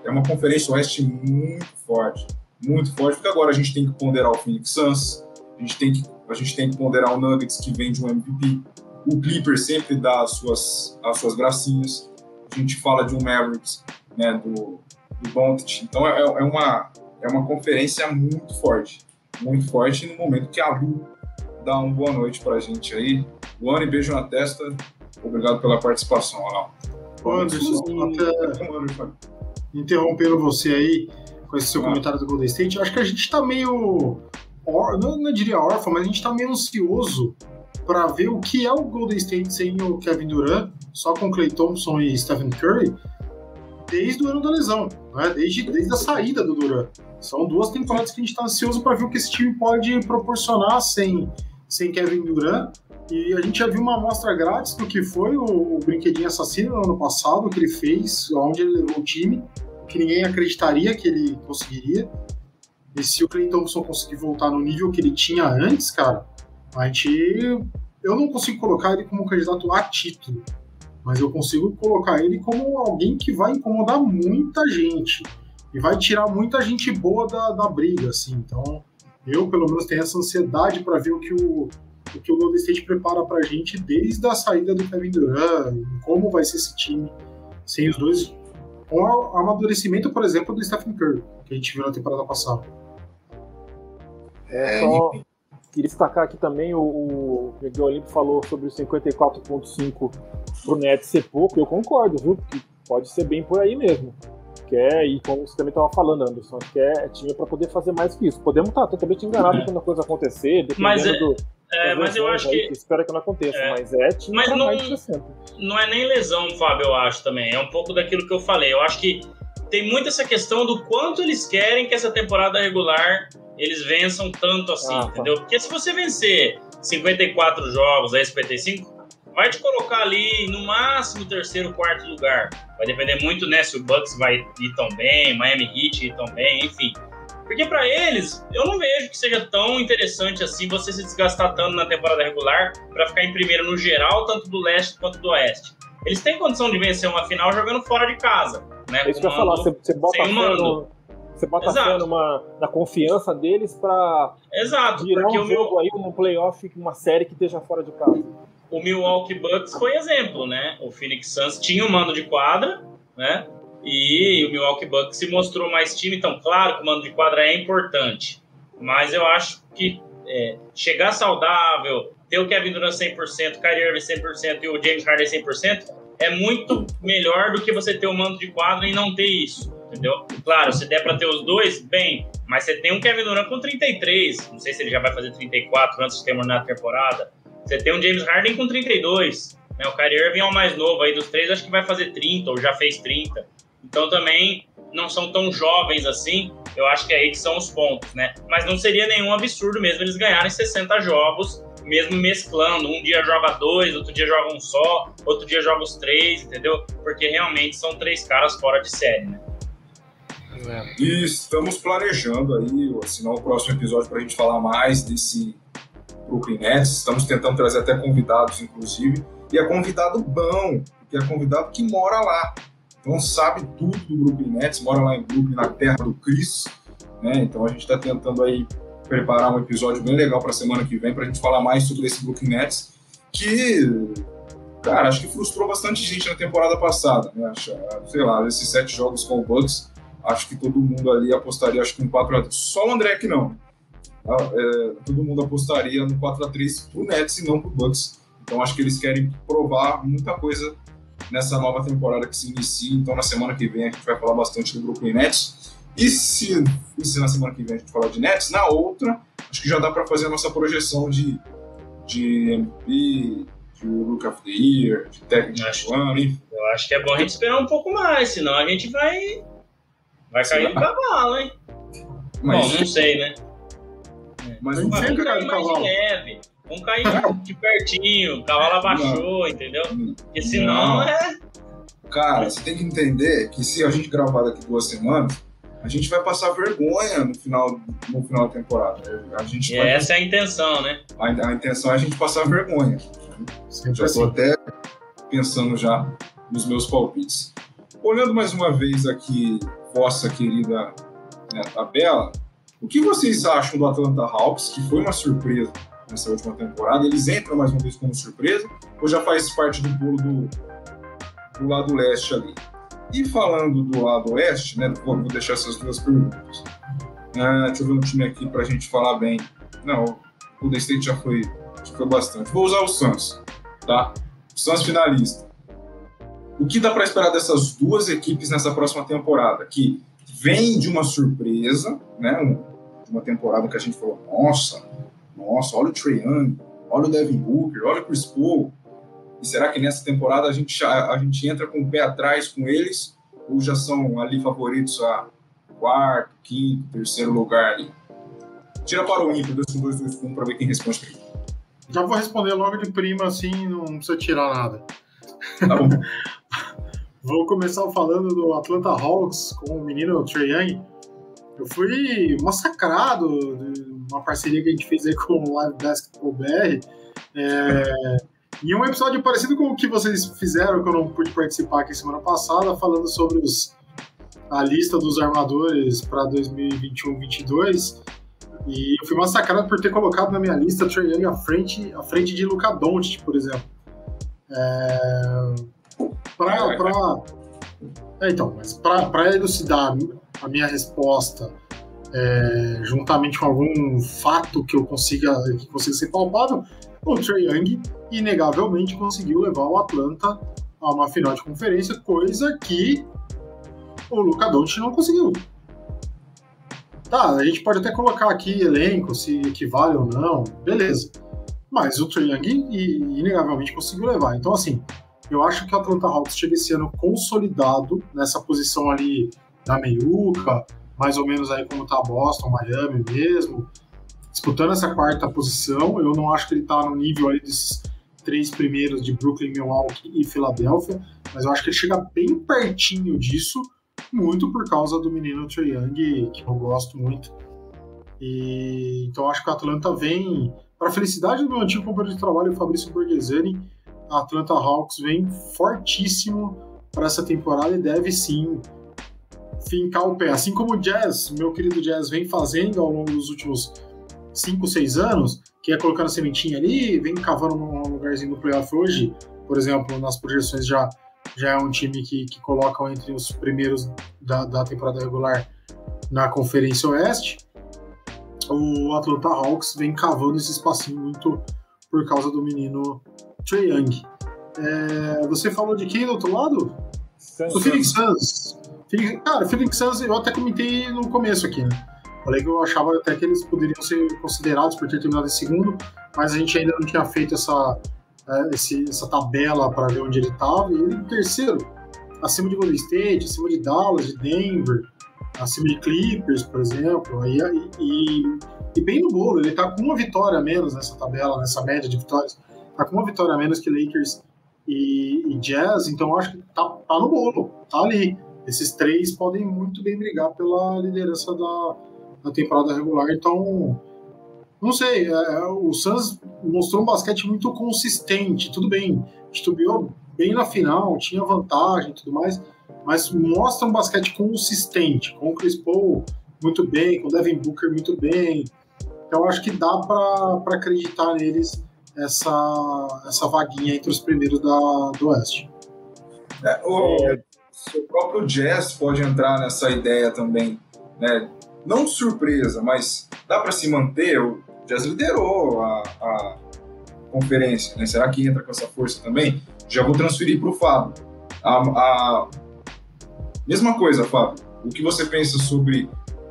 é uma conferência oeste muito forte. Muito forte, porque agora a gente tem que ponderar o Phoenix Suns, a gente tem que, a gente tem que ponderar o Nuggets, que vem de um MVP. O Clipper sempre dá as suas, as suas gracinhas. A gente fala de um Mavericks, né, do, do Doncic. Então é, é, uma, é uma conferência muito forte. Muito forte no momento que a Lu dá uma boa noite pra gente aí. Luane, beijo na testa. Obrigado pela participação, Alan. Anderson, até interrompendo você aí com esse seu ah. comentário do Golden State, acho que a gente tá meio or, não, não diria órfão, mas a gente está meio ansioso para ver o que é o Golden State sem o Kevin Durant, só com Clay Thompson e Stephen Curry, desde o ano da lesão, né? desde, desde a saída do Durant. São duas temporadas que a gente está ansioso para ver o que esse time pode proporcionar sem, sem Kevin Durant. E a gente já viu uma amostra grátis do que foi o, o Brinquedinho Assassino no ano passado, que ele fez, onde ele levou o time, que ninguém acreditaria que ele conseguiria. E se o Clay Thompson conseguir voltar no nível que ele tinha antes, cara, a gente. Eu não consigo colocar ele como candidato a título, mas eu consigo colocar ele como alguém que vai incomodar muita gente e vai tirar muita gente boa da, da briga, assim. Então, eu, pelo menos, tenho essa ansiedade para ver o que o, o que o Golden State prepara para a gente desde a saída do Kevin Durant, como vai ser esse time sem os dois, com o amadurecimento, por exemplo, do Stephen Curry, que a gente viu na temporada passada. É, só queria destacar aqui também o, o Miguel Olímpio falou sobre o 54.5 pro Nets ser pouco, eu concordo, viu? Que pode ser bem por aí mesmo. Que é, e como você também estava falando, Anderson, que é, é time para poder fader mais que isso. Podemos estar tá totalmente enganados quando a coisa acontecer, dependendo mas é, do. É, mas eu acho que. Espera que não aconteça, é, mas é time mas não, não é nem lesão, Fábio, eu acho também. É um pouco daquilo que eu falei. Eu acho que tem muito essa questão do quanto eles querem que essa temporada regular eles vençam tanto assim, ah, tá. entendeu? Porque se você vencer 54 jogos, aí 55, vai te colocar ali no máximo terceiro, quarto lugar. Vai depender muito, né, se o Bucks vai ir tão bem, Miami Heat ir tão bem, enfim. Porque para eles, eu não vejo que seja tão interessante assim você se desgastar tanto na temporada regular para ficar em primeiro no geral, tanto do leste quanto do oeste. Eles têm condição de vencer uma final jogando fora de casa. né? É isso que eu ia falar, você, você bota fé no, você bota Exato. fé numa, na confiança deles Exato, virar um o meu, jogo aí, um playoff, uma série que esteja fora de casa. o Milwaukee Bucks foi exemplo, né? O Phoenix Suns tinha um mando de quadra, né? E o Milwaukee Bucks se mostrou mais time. Então, claro que o mando de quadra é importante, mas eu acho que é, chegar saudável, ter o Kevin Durant 100%, Kyrie Irving 100% e o James Harden 100% é muito melhor do que você ter o mando de quadra e não ter isso, entendeu? Claro, se der para ter os dois, bem, mas você tem um Kevin Durant com 33, não sei se ele já vai fazer 34 antes de terminar a temporada. Você tem um James Harden com 32, né? O Kyrie Irving é o mais novo aí dos três, acho que vai fazer 30 ou já fez 30. Então também não são tão jovens assim. Eu acho que é aí que são os pontos, né? Mas não seria nenhum absurdo mesmo eles ganharem 60 jogos, mesmo mesclando. Um dia joga dois, outro dia joga um só, outro dia joga os três, entendeu? Porque realmente são três caras fora de série, né? E estamos planejando aí assinar o próximo episódio para a gente falar mais desse Brooklyn Nets. Estamos tentando trazer até convidados, inclusive. E é convidado bom, porque é convidado que mora lá. Então sabe tudo do Brooklyn Nets, mora lá em Brooklyn, na terra do Chris. Né? Então a gente está tentando aí preparar um episódio bem legal para a semana que vem para a gente falar mais sobre esse Brooklyn Nets, que, cara, acho que frustrou bastante gente na temporada passada. Né? Sei lá, esses sete jogos com o Bucks, acho que todo mundo ali apostaria, acho que um 4x3. Só o André que não. Ah, é, todo mundo apostaria no 4x3 pro Nets e não pro Bucks. Então acho que eles querem provar muita coisa nessa nova temporada que se inicia. Então na semana que vem a gente vai falar bastante do Brooklyn Nets. E se, e se na semana que vem a gente falar de Nets, na outra, acho que já dá para fazer a nossa projeção de, de MVP, de Look of the Year, de técnico Acho- do ano, enfim. Eu acho que é bom a gente esperar um pouco mais, senão a gente vai. Vai cair no cavalo, hein? Mas, Bom, não sei, né? mas Mas não não cai cair de cavalo. leve. Vamos cair de pertinho, o cavalo abaixou, entendeu? Porque senão Não. é. Cara, você tem que entender que se a gente gravar daqui duas semanas, a gente vai passar vergonha no final, no final da temporada. A gente E vai, essa é a intenção, né? a, a intenção é a gente passar vergonha. Sempre Já assim. estou até pensando já nos meus palpites. Olhando mais uma vez aqui vossa querida né, tabela, o que vocês acham do Atlanta Hawks, que foi uma surpresa nessa última temporada? Eles entram mais uma vez como surpresa ou já faz parte do bolo do, do lado leste ali? E falando do lado oeste, né, vou, deixar essas duas perguntas. Ah, deixa eu ver um time aqui para a gente falar bem. Não, o Golden State já foi, já foi bastante. Vou usar o Suns, tá? O Suns finalista. O que dá para esperar dessas duas equipes nessa próxima temporada? Que vem de uma surpresa, né? Um- de uma temporada que a gente falou, nossa, nossa, olha o Trae Young, olha o Devin Booker, olha o Chris Paul. E será que nessa temporada a gente, a gente entra com o pé atrás com eles? Ou já são ali favoritos a quarto, quinto, terceiro lugar ali? Tira para o ímpar, 2 com 2, 2 com 1, para ver quem responde primeiro. Já vou responder logo de prima, assim, não precisa tirar nada. Tá? Vou começar falando do Atlanta Hawks com o menino Trae Young. Eu fui massacrado de uma parceria que a gente fez aí com o Live Basketball BR. É, em um episódio parecido com o que vocês fizeram, que eu não pude participar aqui semana passada, falando sobre os, a lista dos armadores para 2021-22. E eu fui massacrado por ter colocado na minha lista Trae Young à frente, à frente de Luka Doncic, por exemplo. É, pra, pra- é, então, mas para elucidar a minha resposta é, juntamente com algum fato que eu consiga que consiga ser palpável, o Trae Young inegavelmente conseguiu levar o Atlanta a uma final de conferência, coisa que o Luka Doncic não conseguiu. Tá, a gente pode até colocar aqui elenco, se equivale ou não, beleza. Mas o Trae Young inegavelmente conseguiu levar. Então, assim, eu acho que o Atlanta Hawks chega esse ano consolidado nessa posição ali da meiuca, mais ou menos aí como tá Boston, Miami mesmo, disputando essa quarta posição. Eu não acho que ele tá no nível aí desses três primeiros de Brooklyn, Milwaukee e Filadélfia, mas eu acho que ele chega bem pertinho disso, muito por causa do menino Trae Young, que eu gosto muito. E então acho que o Atlanta vem, para a felicidade do meu antigo companheiro de trabalho, Fabrício Borghesani, a Atlanta Hawks vem fortíssimo para essa temporada e deve sim fincar o pé. Assim como o Jazz, meu querido Jazz, vem fazendo ao longo dos últimos 5, 6 anos, que é colocando a sementinha ali, vem cavando um lugarzinho no playoff hoje, por exemplo, nas projeções já, já é um time que, que colocam entre os primeiros da, da temporada regular na Conferência Oeste. O Atlanta Hawks vem cavando esse espacinho muito por causa do menino Trey Young. É, você falou de quem do outro lado? Do Phoenix Suns. Cara, Phoenix Suns eu até comentei no começo aqui, né? Falei que eu achava até que eles poderiam ser considerados por ter terminado em segundo, mas a gente ainda não tinha feito essa, é, esse, essa tabela para ver onde ele estava. E ele em terceiro, acima de Golden State, acima de Dallas, de Denver, acima de Clippers, por exemplo. Aí, e, e bem no bolo, ele está com uma vitória a menos nessa tabela, nessa média de vitórias. Está com uma vitória a menos que Lakers e, e Jazz, então acho que tá, tá no bolo, tá ali. Esses três podem muito bem brigar pela liderança da, da temporada regular, então não sei, é, o Suns mostrou um basquete muito consistente, tudo bem, estubiou bem na final, tinha vantagem e tudo mais, mas mostra um basquete consistente, com o Chris Paul muito bem, com o Devin Booker muito bem, então acho que dá para acreditar neles essa, essa vaguinha entre os primeiros da, do Oeste. É, o, o próprio Jazz pode entrar nessa ideia também, né? Não surpresa, mas dá para se manter. O Jazz liderou a, a conferência, né? Será que entra com essa força também? Já vou transferir para o Fábio. A, a, mesma coisa, Fábio. O que você pensa sobre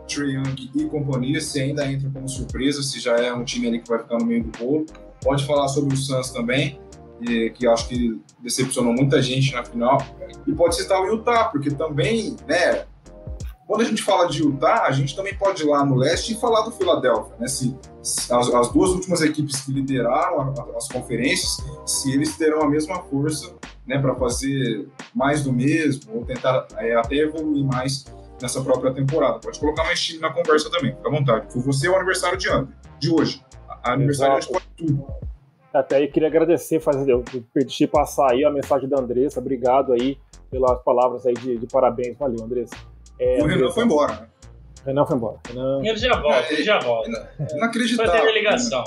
Trey Young e companhia? Se ainda entra como surpresa, se já é um time ali que vai ficar no meio do bolo? Pode falar sobre o Suns também, que acho que decepcionou muita gente na final. E pode citar o Utah, porque também, né, quando a gente fala de Utah, a gente também pode ir lá no leste e falar do Philadelphia, né? Se, se as, as, duas últimas equipes que lideraram a, as conferências, se eles terão a mesma força, né, para fazer mais do mesmo ou tentar é, até evoluir mais nessa própria temporada. Pode colocar mais time na conversa também, fica à vontade. Por você é o aniversário de ano, de hoje. A aniversário Exato. de tudo. Até aí queria agradecer, fazer, eu perdi passar aí a mensagem da Andressa. Obrigado aí pelas palavras aí de, de parabéns. Valeu, Andressa. É, o Renan foi embora, né? Renan foi embora. Renan... Ele já volta, é, ele já volta. Inacreditável. Foi ter ligação.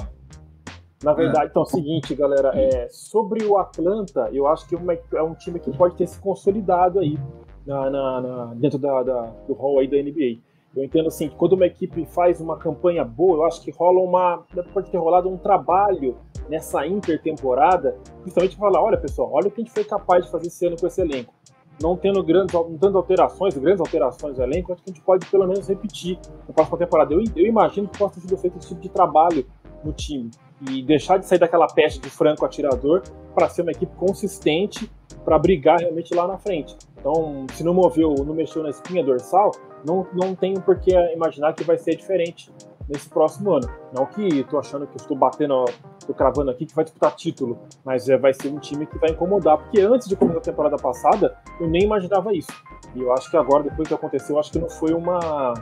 Na verdade, é. então é o seguinte, galera, é, sobre o Atlanta, eu acho que é um time que pode ter se consolidado aí na, na, na dentro da, da, do hall aí da NBA. Eu entendo assim que quando uma equipe faz uma campanha boa, eu acho que rola uma. Pode ter rolado um trabalho nessa intertemporada, principalmente falar, olha pessoal, olha o que a gente foi capaz de fazer esse ano com esse elenco. Não tendo grandes, não tendo alterações, grandes alterações no elenco, acho que a gente pode pelo menos repetir na próxima temporada. Eu, eu imagino que possa ter sido feito esse tipo de trabalho no time e deixar de sair daquela peste de franco atirador para ser uma equipe consistente para brigar realmente lá na frente. Então, se não moveu, não mexeu na espinha dorsal, não, não tenho por que imaginar que vai ser diferente nesse próximo ano. Não que estou achando que estou batendo, estou cravando aqui que vai disputar título, mas é, vai ser um time que vai incomodar, porque antes de começar a temporada passada, eu nem imaginava isso. E eu acho que agora, depois que aconteceu, eu acho que não foi uma,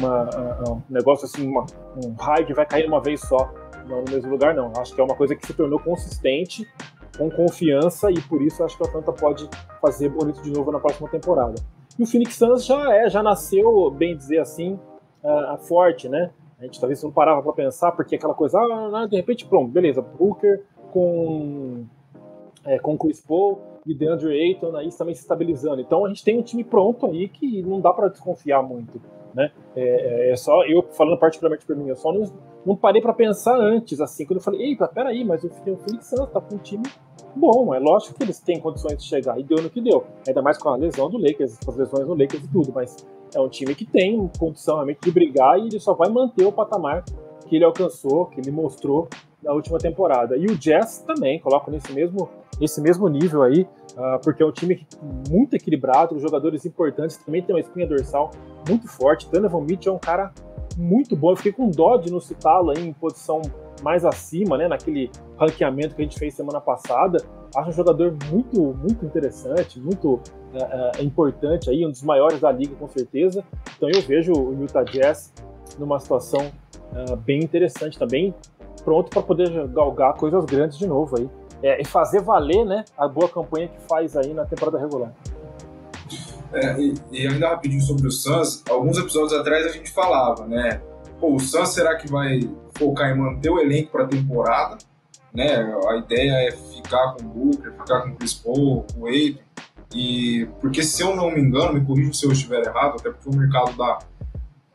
uma um negócio assim, uma, um raio que vai cair uma vez só no mesmo lugar, não. Acho que é uma coisa que se tornou consistente, com confiança, e por isso acho que a Atlanta pode fazer bonito de novo na próxima temporada. E o Phoenix Suns já é, já nasceu, bem dizer assim, uh, forte, né? A gente talvez não parava para pensar, porque aquela coisa, ah, de repente, pronto, beleza, Booker com, é, com Chris Paul e DeAndre Ayton aí também se estabilizando. Então a gente tem um time pronto aí que não dá para desconfiar muito, né? É, é, só eu falando particularmente por mim, eu só não, não parei para pensar antes, assim, quando eu falei, eita, peraí, mas o Phoenix Suns tá com um time bom, é lógico que eles têm condições de chegar, e deu no que deu, ainda mais com a lesão do Lakers, com as lesões do Lakers e tudo, mas é um time que tem condição realmente de brigar e ele só vai manter o patamar que ele alcançou, que ele mostrou na última temporada. E o Jazz também, coloco nesse mesmo, nesse mesmo nível aí, uh, porque é um time muito equilibrado, jogadores importantes, também tem uma espinha dorsal muito forte. Donovan Mitchell é um cara muito bom, eu fiquei com dó de não citá-lo em posição mais acima, né, naquele ranqueamento que a gente fez semana passada. Acho um jogador muito, muito interessante, muito é, é, importante aí, um dos maiores da liga com certeza. Então eu vejo o Utah Jazz numa situação é, bem interessante também, pronto para poder galgar coisas grandes de novo aí. É, e fazer valer né, a boa campanha que faz aí na temporada regular. É, e, e, ainda rapidinho sobre o Suns, alguns episódios atrás a gente falava, né? Pô, o Suns será que vai focar em manter o elenco para a temporada? Né? A ideia é ficar com o Booker, ficar com o Chris Paul, com o Aiton. E porque se eu não me engano, me corrijo se eu estiver errado, até porque o mercado da,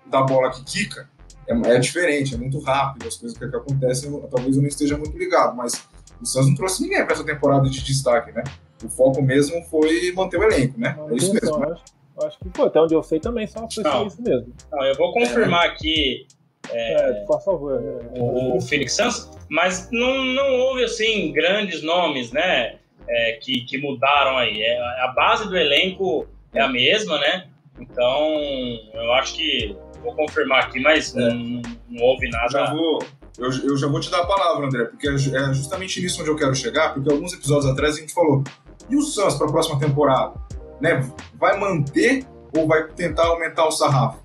da bola que quica é, é diferente, é muito rápido as coisas que, que acontecem. Talvez eu não esteja muito ligado, mas o Suns não trouxe ninguém para essa temporada de destaque, né? O foco mesmo foi manter o elenco, né? é isso mesmo. Né? Acho, acho, que, pô, até onde eu sei também só foi não, isso mesmo. Não, eu vou confirmar é. aqui. É, é, por favor. É. O, o Phoenix Suns, mas não, não houve, assim, grandes nomes, né? É, que, que mudaram aí. É, a base do elenco é a mesma, né? Então, eu acho que vou confirmar aqui, mas não, não houve nada. Já vou, eu, eu já vou te dar a palavra, André, porque é, é justamente nisso onde eu quero chegar, porque alguns episódios atrás a gente falou, e o Suns para a próxima temporada? Né? Vai manter ou vai tentar aumentar o sarrafo?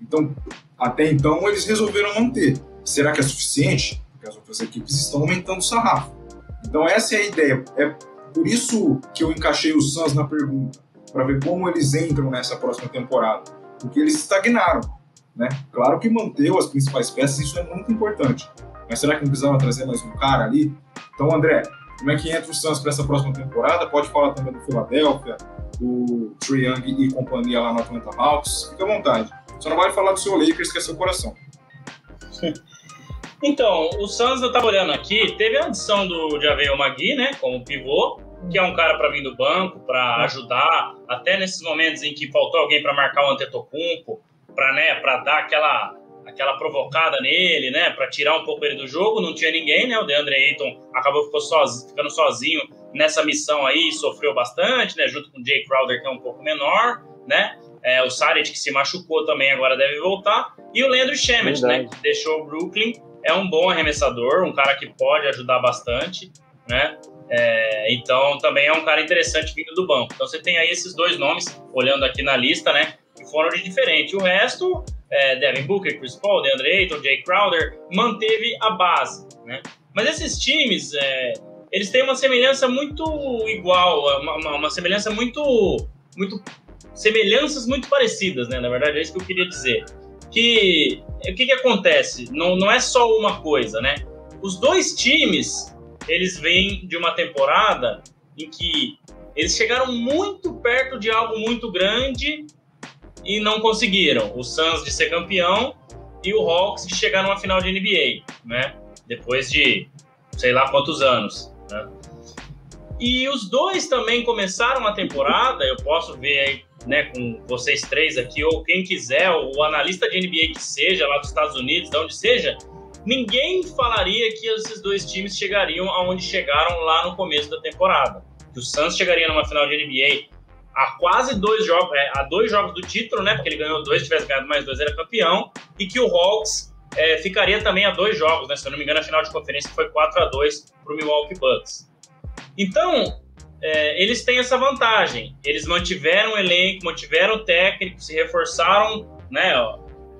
Então, até então, eles resolveram manter. Será que é suficiente? Porque as outras equipes estão aumentando o sarrafo. Então, essa é a ideia. É por isso que eu encaixei o Suns na pergunta, para ver como eles entram nessa próxima temporada. Porque eles estagnaram. Né? Claro que manteve as principais peças, isso é muito importante. Mas será que não precisava trazer mais um cara ali? Então, André, como é que entra o Suns para essa próxima temporada? Pode falar também do Philadelphia, do Young e companhia lá no Atlanta Hawks. Fique à vontade. Só não vai falar do seu Lakers, que é seu coração. Então, o Suns, eu estava olhando aqui, teve a adição do Javel Magui, né, como pivô, que é um cara para vir do banco, para ajudar, até nesses momentos em que faltou alguém para marcar o Antetokounmpo, para né, pra dar aquela, aquela provocada nele, né, para tirar um pouco ele do jogo. Não tinha ninguém, né? O DeAndre Ayton acabou ficou sozinho, ficando sozinho nessa missão aí, sofreu bastante, né, junto com o Jay Crowder, que é um pouco menor, né? É, o Saric, que se machucou também, agora deve voltar. E o Leandro Shemet, né, que deixou o Brooklyn. É um bom arremessador, um cara que pode ajudar bastante, né? É, então também é um cara interessante vindo do banco. Então você tem aí esses dois nomes, olhando aqui na lista, né? foram de diferente. O resto, é, Devin Booker, Chris Paul, DeAndre Ayton, Jay Crowder, manteve a base, né? Mas esses times, é, eles têm uma semelhança muito igual, uma, uma, semelhança muito, muito, semelhanças muito parecidas, né? Na verdade, é isso que eu queria dizer. Que o que, que acontece? Não, não é só uma coisa, né? Os dois times, eles vêm de uma temporada em que eles chegaram muito perto de algo muito grande e não conseguiram. O Suns de ser campeão e o Hawks de chegar numa final de NBA, né? Depois de sei lá quantos anos, né? E os dois também começaram a temporada, eu posso ver aí, né, com vocês três aqui, ou quem quiser, o analista de NBA que seja, lá dos Estados Unidos, de onde seja, ninguém falaria que esses dois times chegariam aonde chegaram lá no começo da temporada. Que o Suns chegaria numa final de NBA a quase dois jogos, é, a dois jogos do título, né? Porque ele ganhou dois, se tivesse ganhado mais dois, era campeão, e que o Hawks é, ficaria também a dois jogos, né? Se eu não me engano, a final de conferência foi 4 a 2 para o Milwaukee Bucks. Então, é, eles têm essa vantagem. Eles mantiveram o elenco, mantiveram o técnico, se reforçaram, né?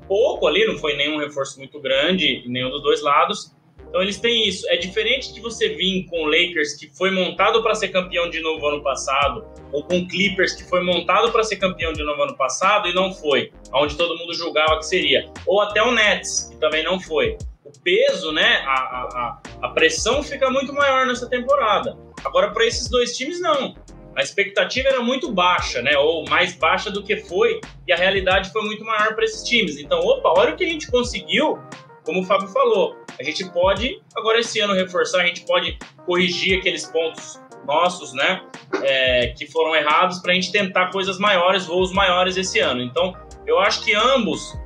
Pouco ali, não foi nenhum reforço muito grande nenhum dos dois lados, então eles têm isso. É diferente de você vir com o Lakers, que foi montado para ser campeão de novo ano passado, ou com o Clippers, que foi montado para ser campeão de novo ano passado e não foi, onde todo mundo julgava que seria. Ou até o Nets, que também não foi. O peso, né, a, a, a pressão fica muito maior nessa temporada. Agora, para esses dois times, não. A expectativa era muito baixa, né? Ou mais baixa do que foi, e a realidade foi muito maior para esses times. Então, opa, olha o que a gente conseguiu como o Fábio falou, a gente pode, agora esse ano, reforçar, a gente pode corrigir aqueles pontos nossos, né, é, que foram errados, para a gente tentar coisas maiores, voos maiores esse ano. Então, eu acho que ambos,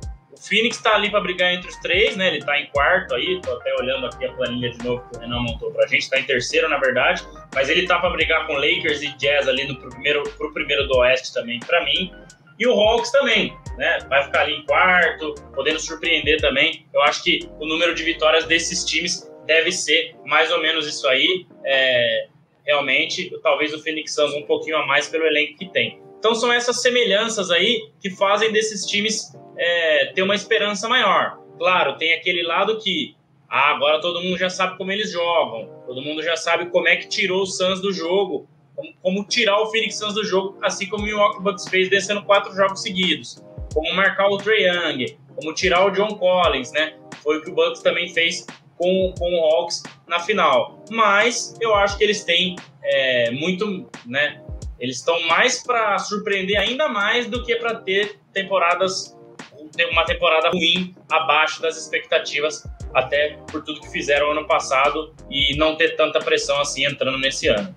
Phoenix está ali para brigar entre os três, né, ele está em quarto aí, estou até olhando aqui a planilha de novo que o Renan montou para a gente, está em terceiro, na verdade, mas ele está para brigar com Lakers e Jazz ali no primeiro, pro primeiro do Oeste também, para mim. E o Hawks também, né? Vai ficar ali em quarto, podendo surpreender também. Eu acho que o número de vitórias desses times deve ser mais ou menos isso aí. É, realmente, talvez o Phoenix Suns um pouquinho a mais pelo elenco que tem. Então são essas semelhanças aí que fazem desses times é, ter uma esperança maior. Claro, tem aquele lado que ah, agora todo mundo já sabe como eles jogam, todo mundo já sabe como é que tirou o Suns do jogo Como, como tirar o Phoenix Suns do jogo, assim como o Milwaukee Bucks fez descendo quatro jogos seguidos. Como marcar o Trae Young, como tirar o John Collins, né? Foi o que o Bucks também fez com, com o Hawks na final. Mas eu acho que eles têm é, muito, né? Eles estão mais para surpreender ainda mais do que para ter temporadas uma temporada ruim abaixo das expectativas, até por tudo que fizeram ano passado e não ter tanta pressão assim entrando nesse ano.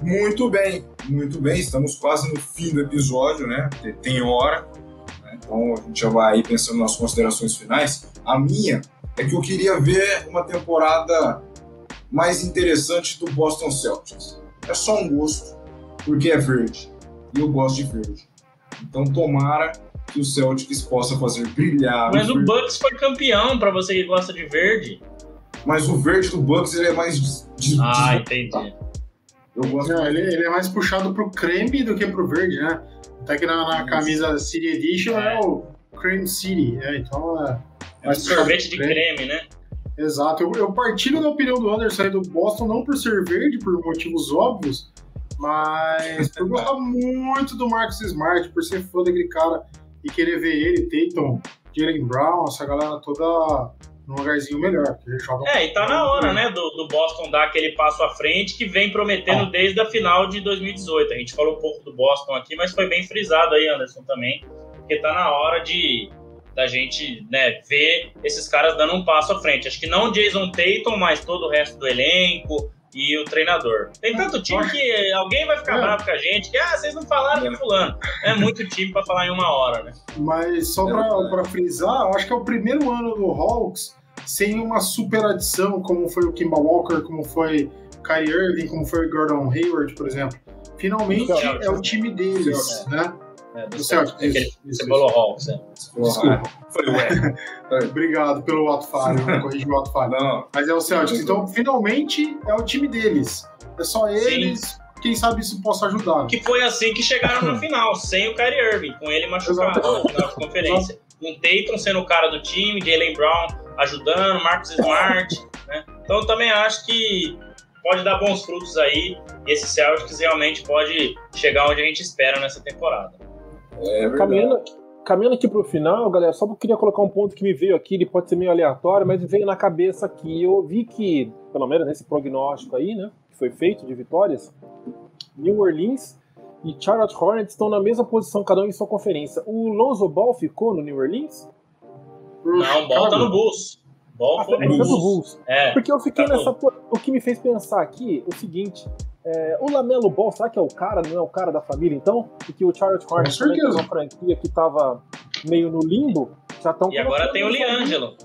Muito bem, muito bem. Estamos quase no fim do episódio, né? Tem hora. Né? Então a gente já vai aí pensando nas considerações finais. A minha é que eu queria ver uma temporada mais interessante do Boston Celtics. É só um gosto, porque é verde. E eu gosto de verde. Então tomara que o Celtics possa fazer brilhar. Mas o, o Bucks foi campeão, para você que gosta de verde. Mas o verde do Bucks ele é mais. De, ah, entendi. Eu gosto Não, ele, ele, é mais puxado pro creme do que pro verde, né? Até que na, na camisa City Edition é. é o Cream City, né? Então é. É um sorvete de creme. creme, né? Exato. Eu, eu partilho da opinião do Anderson aí do Boston, não por ser verde, por motivos óbvios, mas por gostar muito do Marcus Smart, por ser fã daquele cara e querer ver ele, Tatum, Jalen Brown, essa galera toda num lugarzinho melhor. é, e tá na hora, né, do, do, Boston dar aquele passo à frente que vem prometendo ah. desde a final de 2018. A gente falou um pouco do Boston aqui, mas foi bem frisado aí, Anderson, também, porque tá na hora de da gente né, ver esses caras dando um passo à frente. Acho que não Jason Tatum, mas todo o resto do elenco, e o treinador. Tem tanto time que alguém vai ficar é. bravo com a gente, que ah, vocês não falaram de fulano. É muito time para falar em uma hora, né? Mas só para frisar, eu acho que é o primeiro ano do Hawks sem uma super adição, como foi o Kimba Walker, como foi o Kyrie Irving, como foi o Gordon Hayward, por exemplo. Finalmente é o time deles, né? É, do Celtic. Isso, você falou Hawks, né? Desculpa. Foi o Obrigado pelo ato falho, corrigi o ato falho. Não. Mas é o Celtics. Então, finalmente, é o time deles. É só eles. Sim. Quem sabe isso possa ajudar. Que foi assim que chegaram na final, sem o Kyrie Irving, com ele machucado na final de conferência. Um Tatum sendo o cara do time, Jalen Brown ajudando, Marcus Smart. né? Então, eu também acho que pode dar bons frutos aí. Esse Celtics realmente pode chegar onde a gente espera nessa temporada. É caminhando, caminhando aqui pro final, galera, só queria colocar um ponto que me veio aqui, ele pode ser meio aleatório, mas veio na cabeça aqui. Eu vi que, pelo menos nesse prognóstico aí, né, que foi feito de vitórias, New Orleans e Charlotte Hornets estão na mesma posição, cada um em sua conferência. O Lonzo Ball ficou no New Orleans? Não, o Ball tá no Bulls. Ball ah, foi no Bulls. Bulls. É, Porque eu fiquei tá nessa. O que me fez pensar aqui é o seguinte: é, o Lamelo Ball, será que é o cara, não é o cara da família, então? E que o Charles Hornets também é uma franquia que tava meio no limbo, já estão... E agora tem o Liangelo.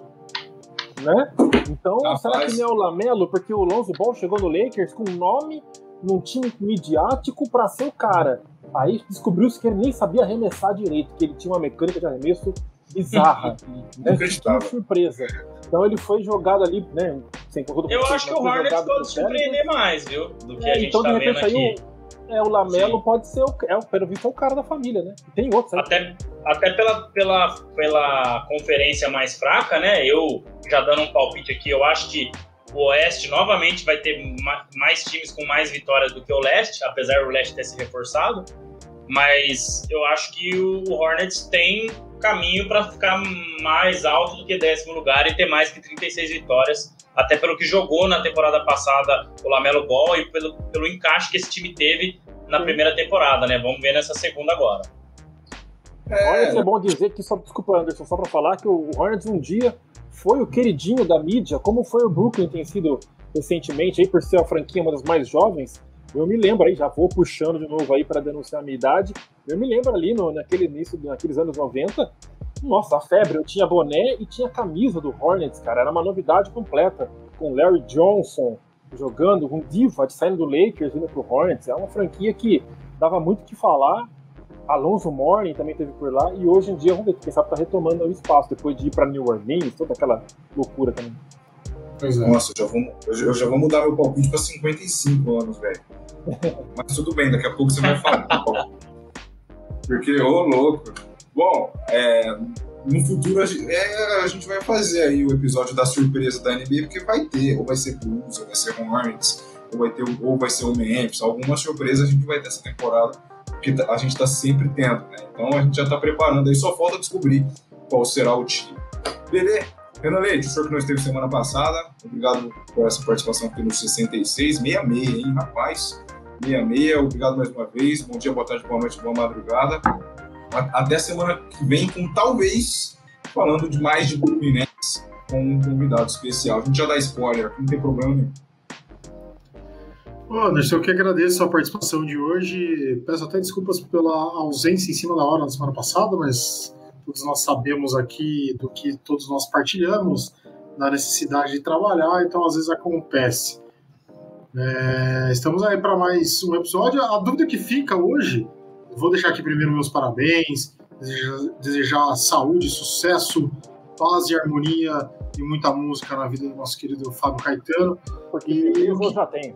Né? Então, Rapaz. será que não é o Lamelo? Porque o Lonzo Ball chegou no Lakers com nome num time midiático para ser o cara. Aí descobriu-se que ele nem sabia arremessar direito, que ele tinha uma mecânica de arremesso bizarra. né? Surpresa. Então ele foi jogado ali, né? Sem Eu acho que o Hornets pode surpreender mais, viu? Do que é, a gente então, tá de repente, vendo aqui. O, é, o Lamelo Sim. pode ser, o, é, pelo visto, é o cara da família, né? Tem outros. Até, até pela, pela, pela conferência mais fraca, né? Eu já dando um palpite aqui, eu acho que o Oeste novamente vai ter mais times com mais vitórias do que o Leste, apesar do Leste ter se reforçado. Mas eu acho que o Hornets tem caminho para ficar mais alto do que décimo lugar e ter mais que 36 vitórias, até pelo que jogou na temporada passada o Lamelo Ball e pelo, pelo encaixe que esse time teve na primeira temporada, né? Vamos ver nessa segunda agora. É... É bom dizer que, só, desculpa Anderson, só para falar que o Hornets um dia foi o queridinho da mídia, como foi o Brooklyn tem sido recentemente, aí por ser a franquia uma das mais jovens, eu me lembro aí, já vou puxando de novo aí para denunciar a minha idade. Eu me lembro ali no, naquele início, naqueles anos 90, nossa, a febre, eu tinha boné e tinha camisa do Hornets, cara, era uma novidade completa. Com Larry Johnson jogando, com Diva saindo do Lakers vindo pro Hornets, é uma franquia que dava muito o que falar. Alonso Mourning também teve por lá, e hoje em dia, vamos ver, quem sabe tá retomando o espaço, depois de ir para New Orleans, toda aquela loucura também. Pois é. Nossa, eu já, vou, eu já vou mudar meu palpite para 55 anos, velho. Mas tudo bem, daqui a pouco você vai falar. Porque, ô louco. Bom, é, no futuro a gente, é, a gente, vai fazer aí o episódio da surpresa da NBA, porque vai ter, ou vai ser Bulls, ou vai ser Hornets, ou vai, ter, ou vai ser o Memphis, alguma surpresa a gente vai ter essa temporada, porque tá, a gente está sempre tendo, né? Então a gente já está preparando aí, só falta descobrir qual será o time. Beleza? Renan Leite, o senhor que não esteve semana passada, obrigado por essa participação aqui no 66, 66, hein, rapaz? 66, obrigado mais uma vez. Bom dia, boa tarde, boa noite, boa madrugada. Até semana que vem, com talvez falando de mais de Nets com um convidado especial. A gente já dá spoiler, não tem problema nenhum. Anderson, eu que agradeço a participação de hoje. Peço até desculpas pela ausência em cima da hora na semana passada, mas todos nós sabemos aqui do que todos nós partilhamos, da necessidade de trabalhar, então às vezes acontece. É, estamos aí para mais um episódio. A dúvida que fica hoje, vou deixar aqui primeiro meus parabéns, desejar, desejar saúde, sucesso, paz e harmonia e muita música na vida do nosso querido Fábio Caetano. Porque e, eu já tenho.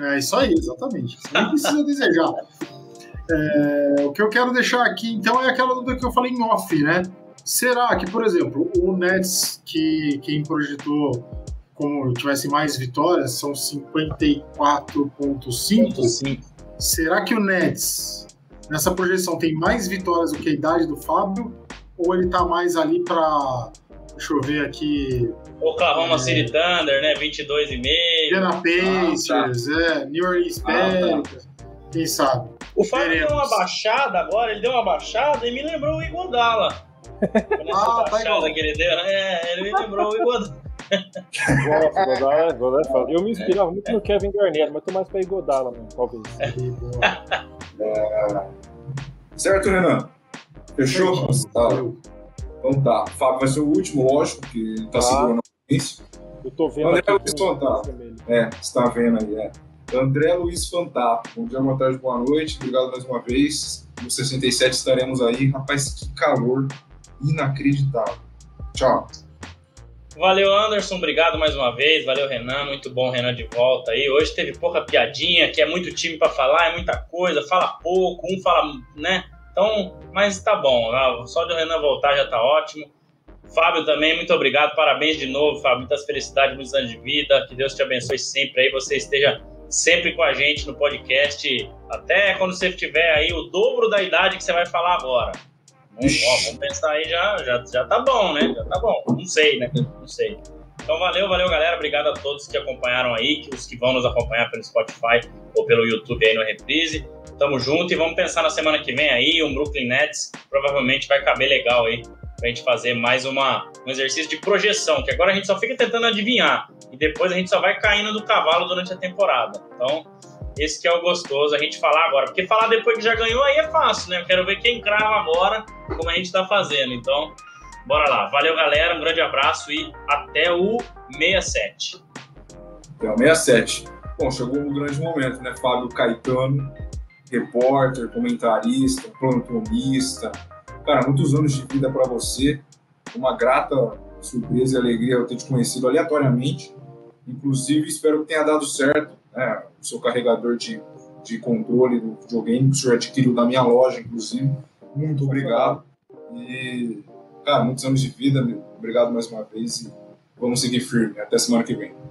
É isso aí, exatamente. Você nem precisa desejar. É, o que eu quero deixar aqui, então, é aquela dúvida que eu falei em off, né? Será que, por exemplo, o Nets, que quem projetou como tivesse mais vitórias, são 54,5. Será que o Nets, nessa projeção, tem mais vitórias do que a idade do Fábio? Ou ele tá mais ali para Deixa eu ver aqui. Oklahoma é... City Thunder, né? 22,5. Indiana Pacers, ah, tá. é. New Orleans Pelicans. Ah, tá. Quem sabe? O Fábio deu uma baixada agora, ele deu uma baixada e me lembrou o Iguodala. ah, tá igual. que ele deu, é, ele me lembrou o Iguodala. Eu me inspirava muito no Kevin Garnett, mas tô mais pra Igodala, mano, talvez. É... Certo, Renan? Fechou? Tá. Então tá. O Fábio vai ser o último, lógico, que tá ah, segurando a audiência. Eu tô vendo André Luiz Fantato. É, você tá vendo aí, é. André Luiz Fantato. Bom dia, boa tarde, boa noite. Obrigado mais uma vez. No 67 estaremos aí. Rapaz, que calor inacreditável. Tchau. Valeu, Anderson. Obrigado mais uma vez. Valeu, Renan. Muito bom, Renan, de volta aí. Hoje teve pouca piadinha, que é muito time para falar, é muita coisa, fala pouco, um fala, né? Então, mas tá bom, ah, só de o Renan voltar já tá ótimo. Fábio também, muito obrigado, parabéns de novo, Fábio, muitas felicidades, muitos anos de vida, que Deus te abençoe sempre aí, você esteja sempre com a gente no podcast, até quando você tiver aí o dobro da idade que você vai falar agora. Vamos, ó, vamos pensar aí, já, já, já tá bom, né? Já tá bom, não sei, né? Não sei. Então valeu, valeu galera, obrigado a todos que acompanharam aí, que os que vão nos acompanhar pelo Spotify ou pelo YouTube aí no Reprise. Tamo junto e vamos pensar na semana que vem aí, um Brooklyn Nets provavelmente vai caber legal aí pra gente fazer mais uma, um exercício de projeção, que agora a gente só fica tentando adivinhar e depois a gente só vai caindo do cavalo durante a temporada. Então, esse que é o gostoso, a gente falar agora. Porque falar depois que já ganhou aí é fácil, né? Eu quero ver quem crava agora, como a gente tá fazendo. Então, bora lá. Valeu, galera. Um grande abraço e até o 67. Até o 67. Bom, chegou um grande momento, né? Fábio Caetano repórter, comentarista, plantonista. Cara, muitos anos de vida para você. Uma grata surpresa e alegria eu ter te conhecido aleatoriamente. Inclusive, espero que tenha dado certo né, o seu carregador de, de controle do videogame que o senhor adquiriu da minha loja, inclusive. Muito obrigado. E, cara, muitos anos de vida. Obrigado mais uma vez e vamos seguir firme. Até semana que vem.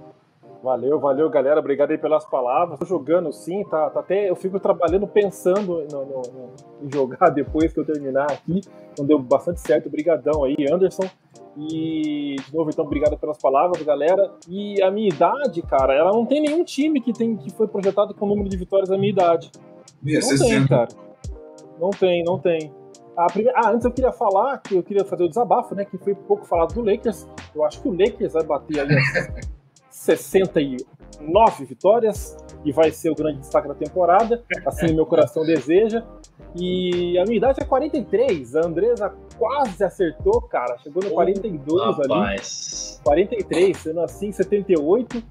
Valeu, valeu, galera. Obrigado aí pelas palavras. Tô jogando sim, tá, tá até. Eu fico trabalhando pensando no, no, no, em jogar depois que eu terminar aqui. Então deu bastante certo. Obrigadão aí, Anderson. E de novo, então, obrigado pelas palavras, galera. E a minha idade, cara, ela não tem nenhum time que, tem, que foi projetado com o número de vitórias da minha idade. não tem, cara. Não tem, não tem. Primeira... Ah, antes eu queria falar que eu queria fazer o desabafo, né? Que foi pouco falado do Lakers. Eu acho que o Lakers vai bater ali 69 vitórias e vai ser o grande destaque da temporada, assim meu coração deseja. E a minha idade é 43, a Andresa quase acertou, cara, chegou no 42 oh, ali. 43, eu nasci em 78.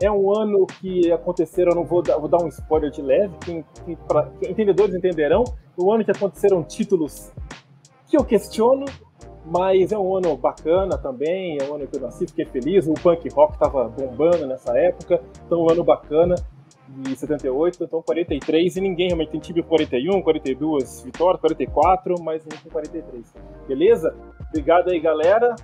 É um ano que aconteceram, eu não vou dar, vou dar um spoiler de leve, quem, quem, pra, entendedores entenderão, o ano que aconteceram títulos que eu questiono, mas é um ano bacana também, é um ano que eu nasci, fiquei feliz. O punk rock estava bombando nessa época, então um ano bacana de 78, então 43, e ninguém realmente tem time 41, 42 vitórias, 44, mas ninguém com 43. Beleza? Obrigado aí, galera.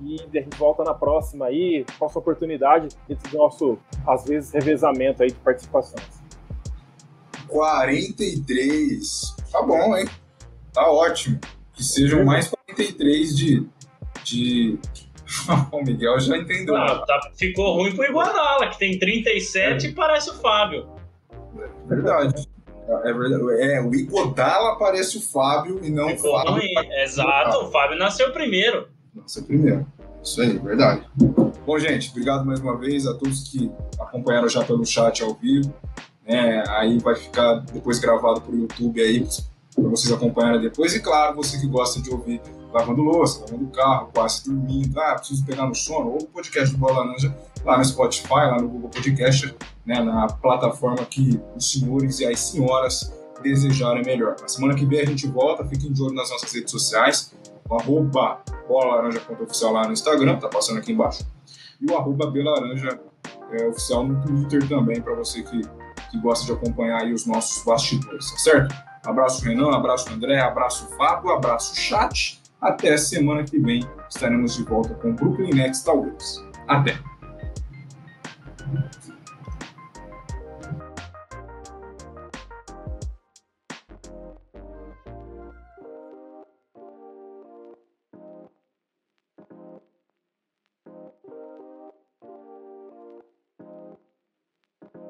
E a gente volta na próxima aí, próxima oportunidade, dentro do nosso, às vezes, revezamento aí de participações. 43. Tá bom, hein? Tá ótimo. Que sejam mais 43 de. de... o Miguel já entendeu. Não, tá, ficou ruim pro Iguanala, que tem 37 é. e parece o Fábio. É verdade. É verdade. É, o Igodala parece o Fábio e não Ficou o Fábio. Ruim. Exato, o Fábio nasceu primeiro. Nasceu primeiro. Isso aí, verdade. Bom, gente, obrigado mais uma vez a todos que acompanharam já pelo chat ao vivo. É, aí vai ficar depois gravado para o YouTube aí, para vocês acompanharem depois. E claro, você que gosta de ouvir lavando louça, lavando carro, quase dormindo, ah, preciso pegar no sono, ou o podcast do Bola Laranja lá no Spotify, lá no Google Podcast, né, na plataforma que os senhores e as senhoras desejarem melhor. Na semana que vem a gente volta, fiquem de olho nas nossas redes sociais, o arroba bolalaranja.oficial lá no Instagram, tá passando aqui embaixo, e o arroba belaranja é, oficial no Twitter também, para você que, que gosta de acompanhar aí os nossos bastidores, tá certo? Abraço Renan, abraço André, abraço Fábio, abraço chat. Até semana que vem estaremos de volta com Brooklyn Nets talvez. Até!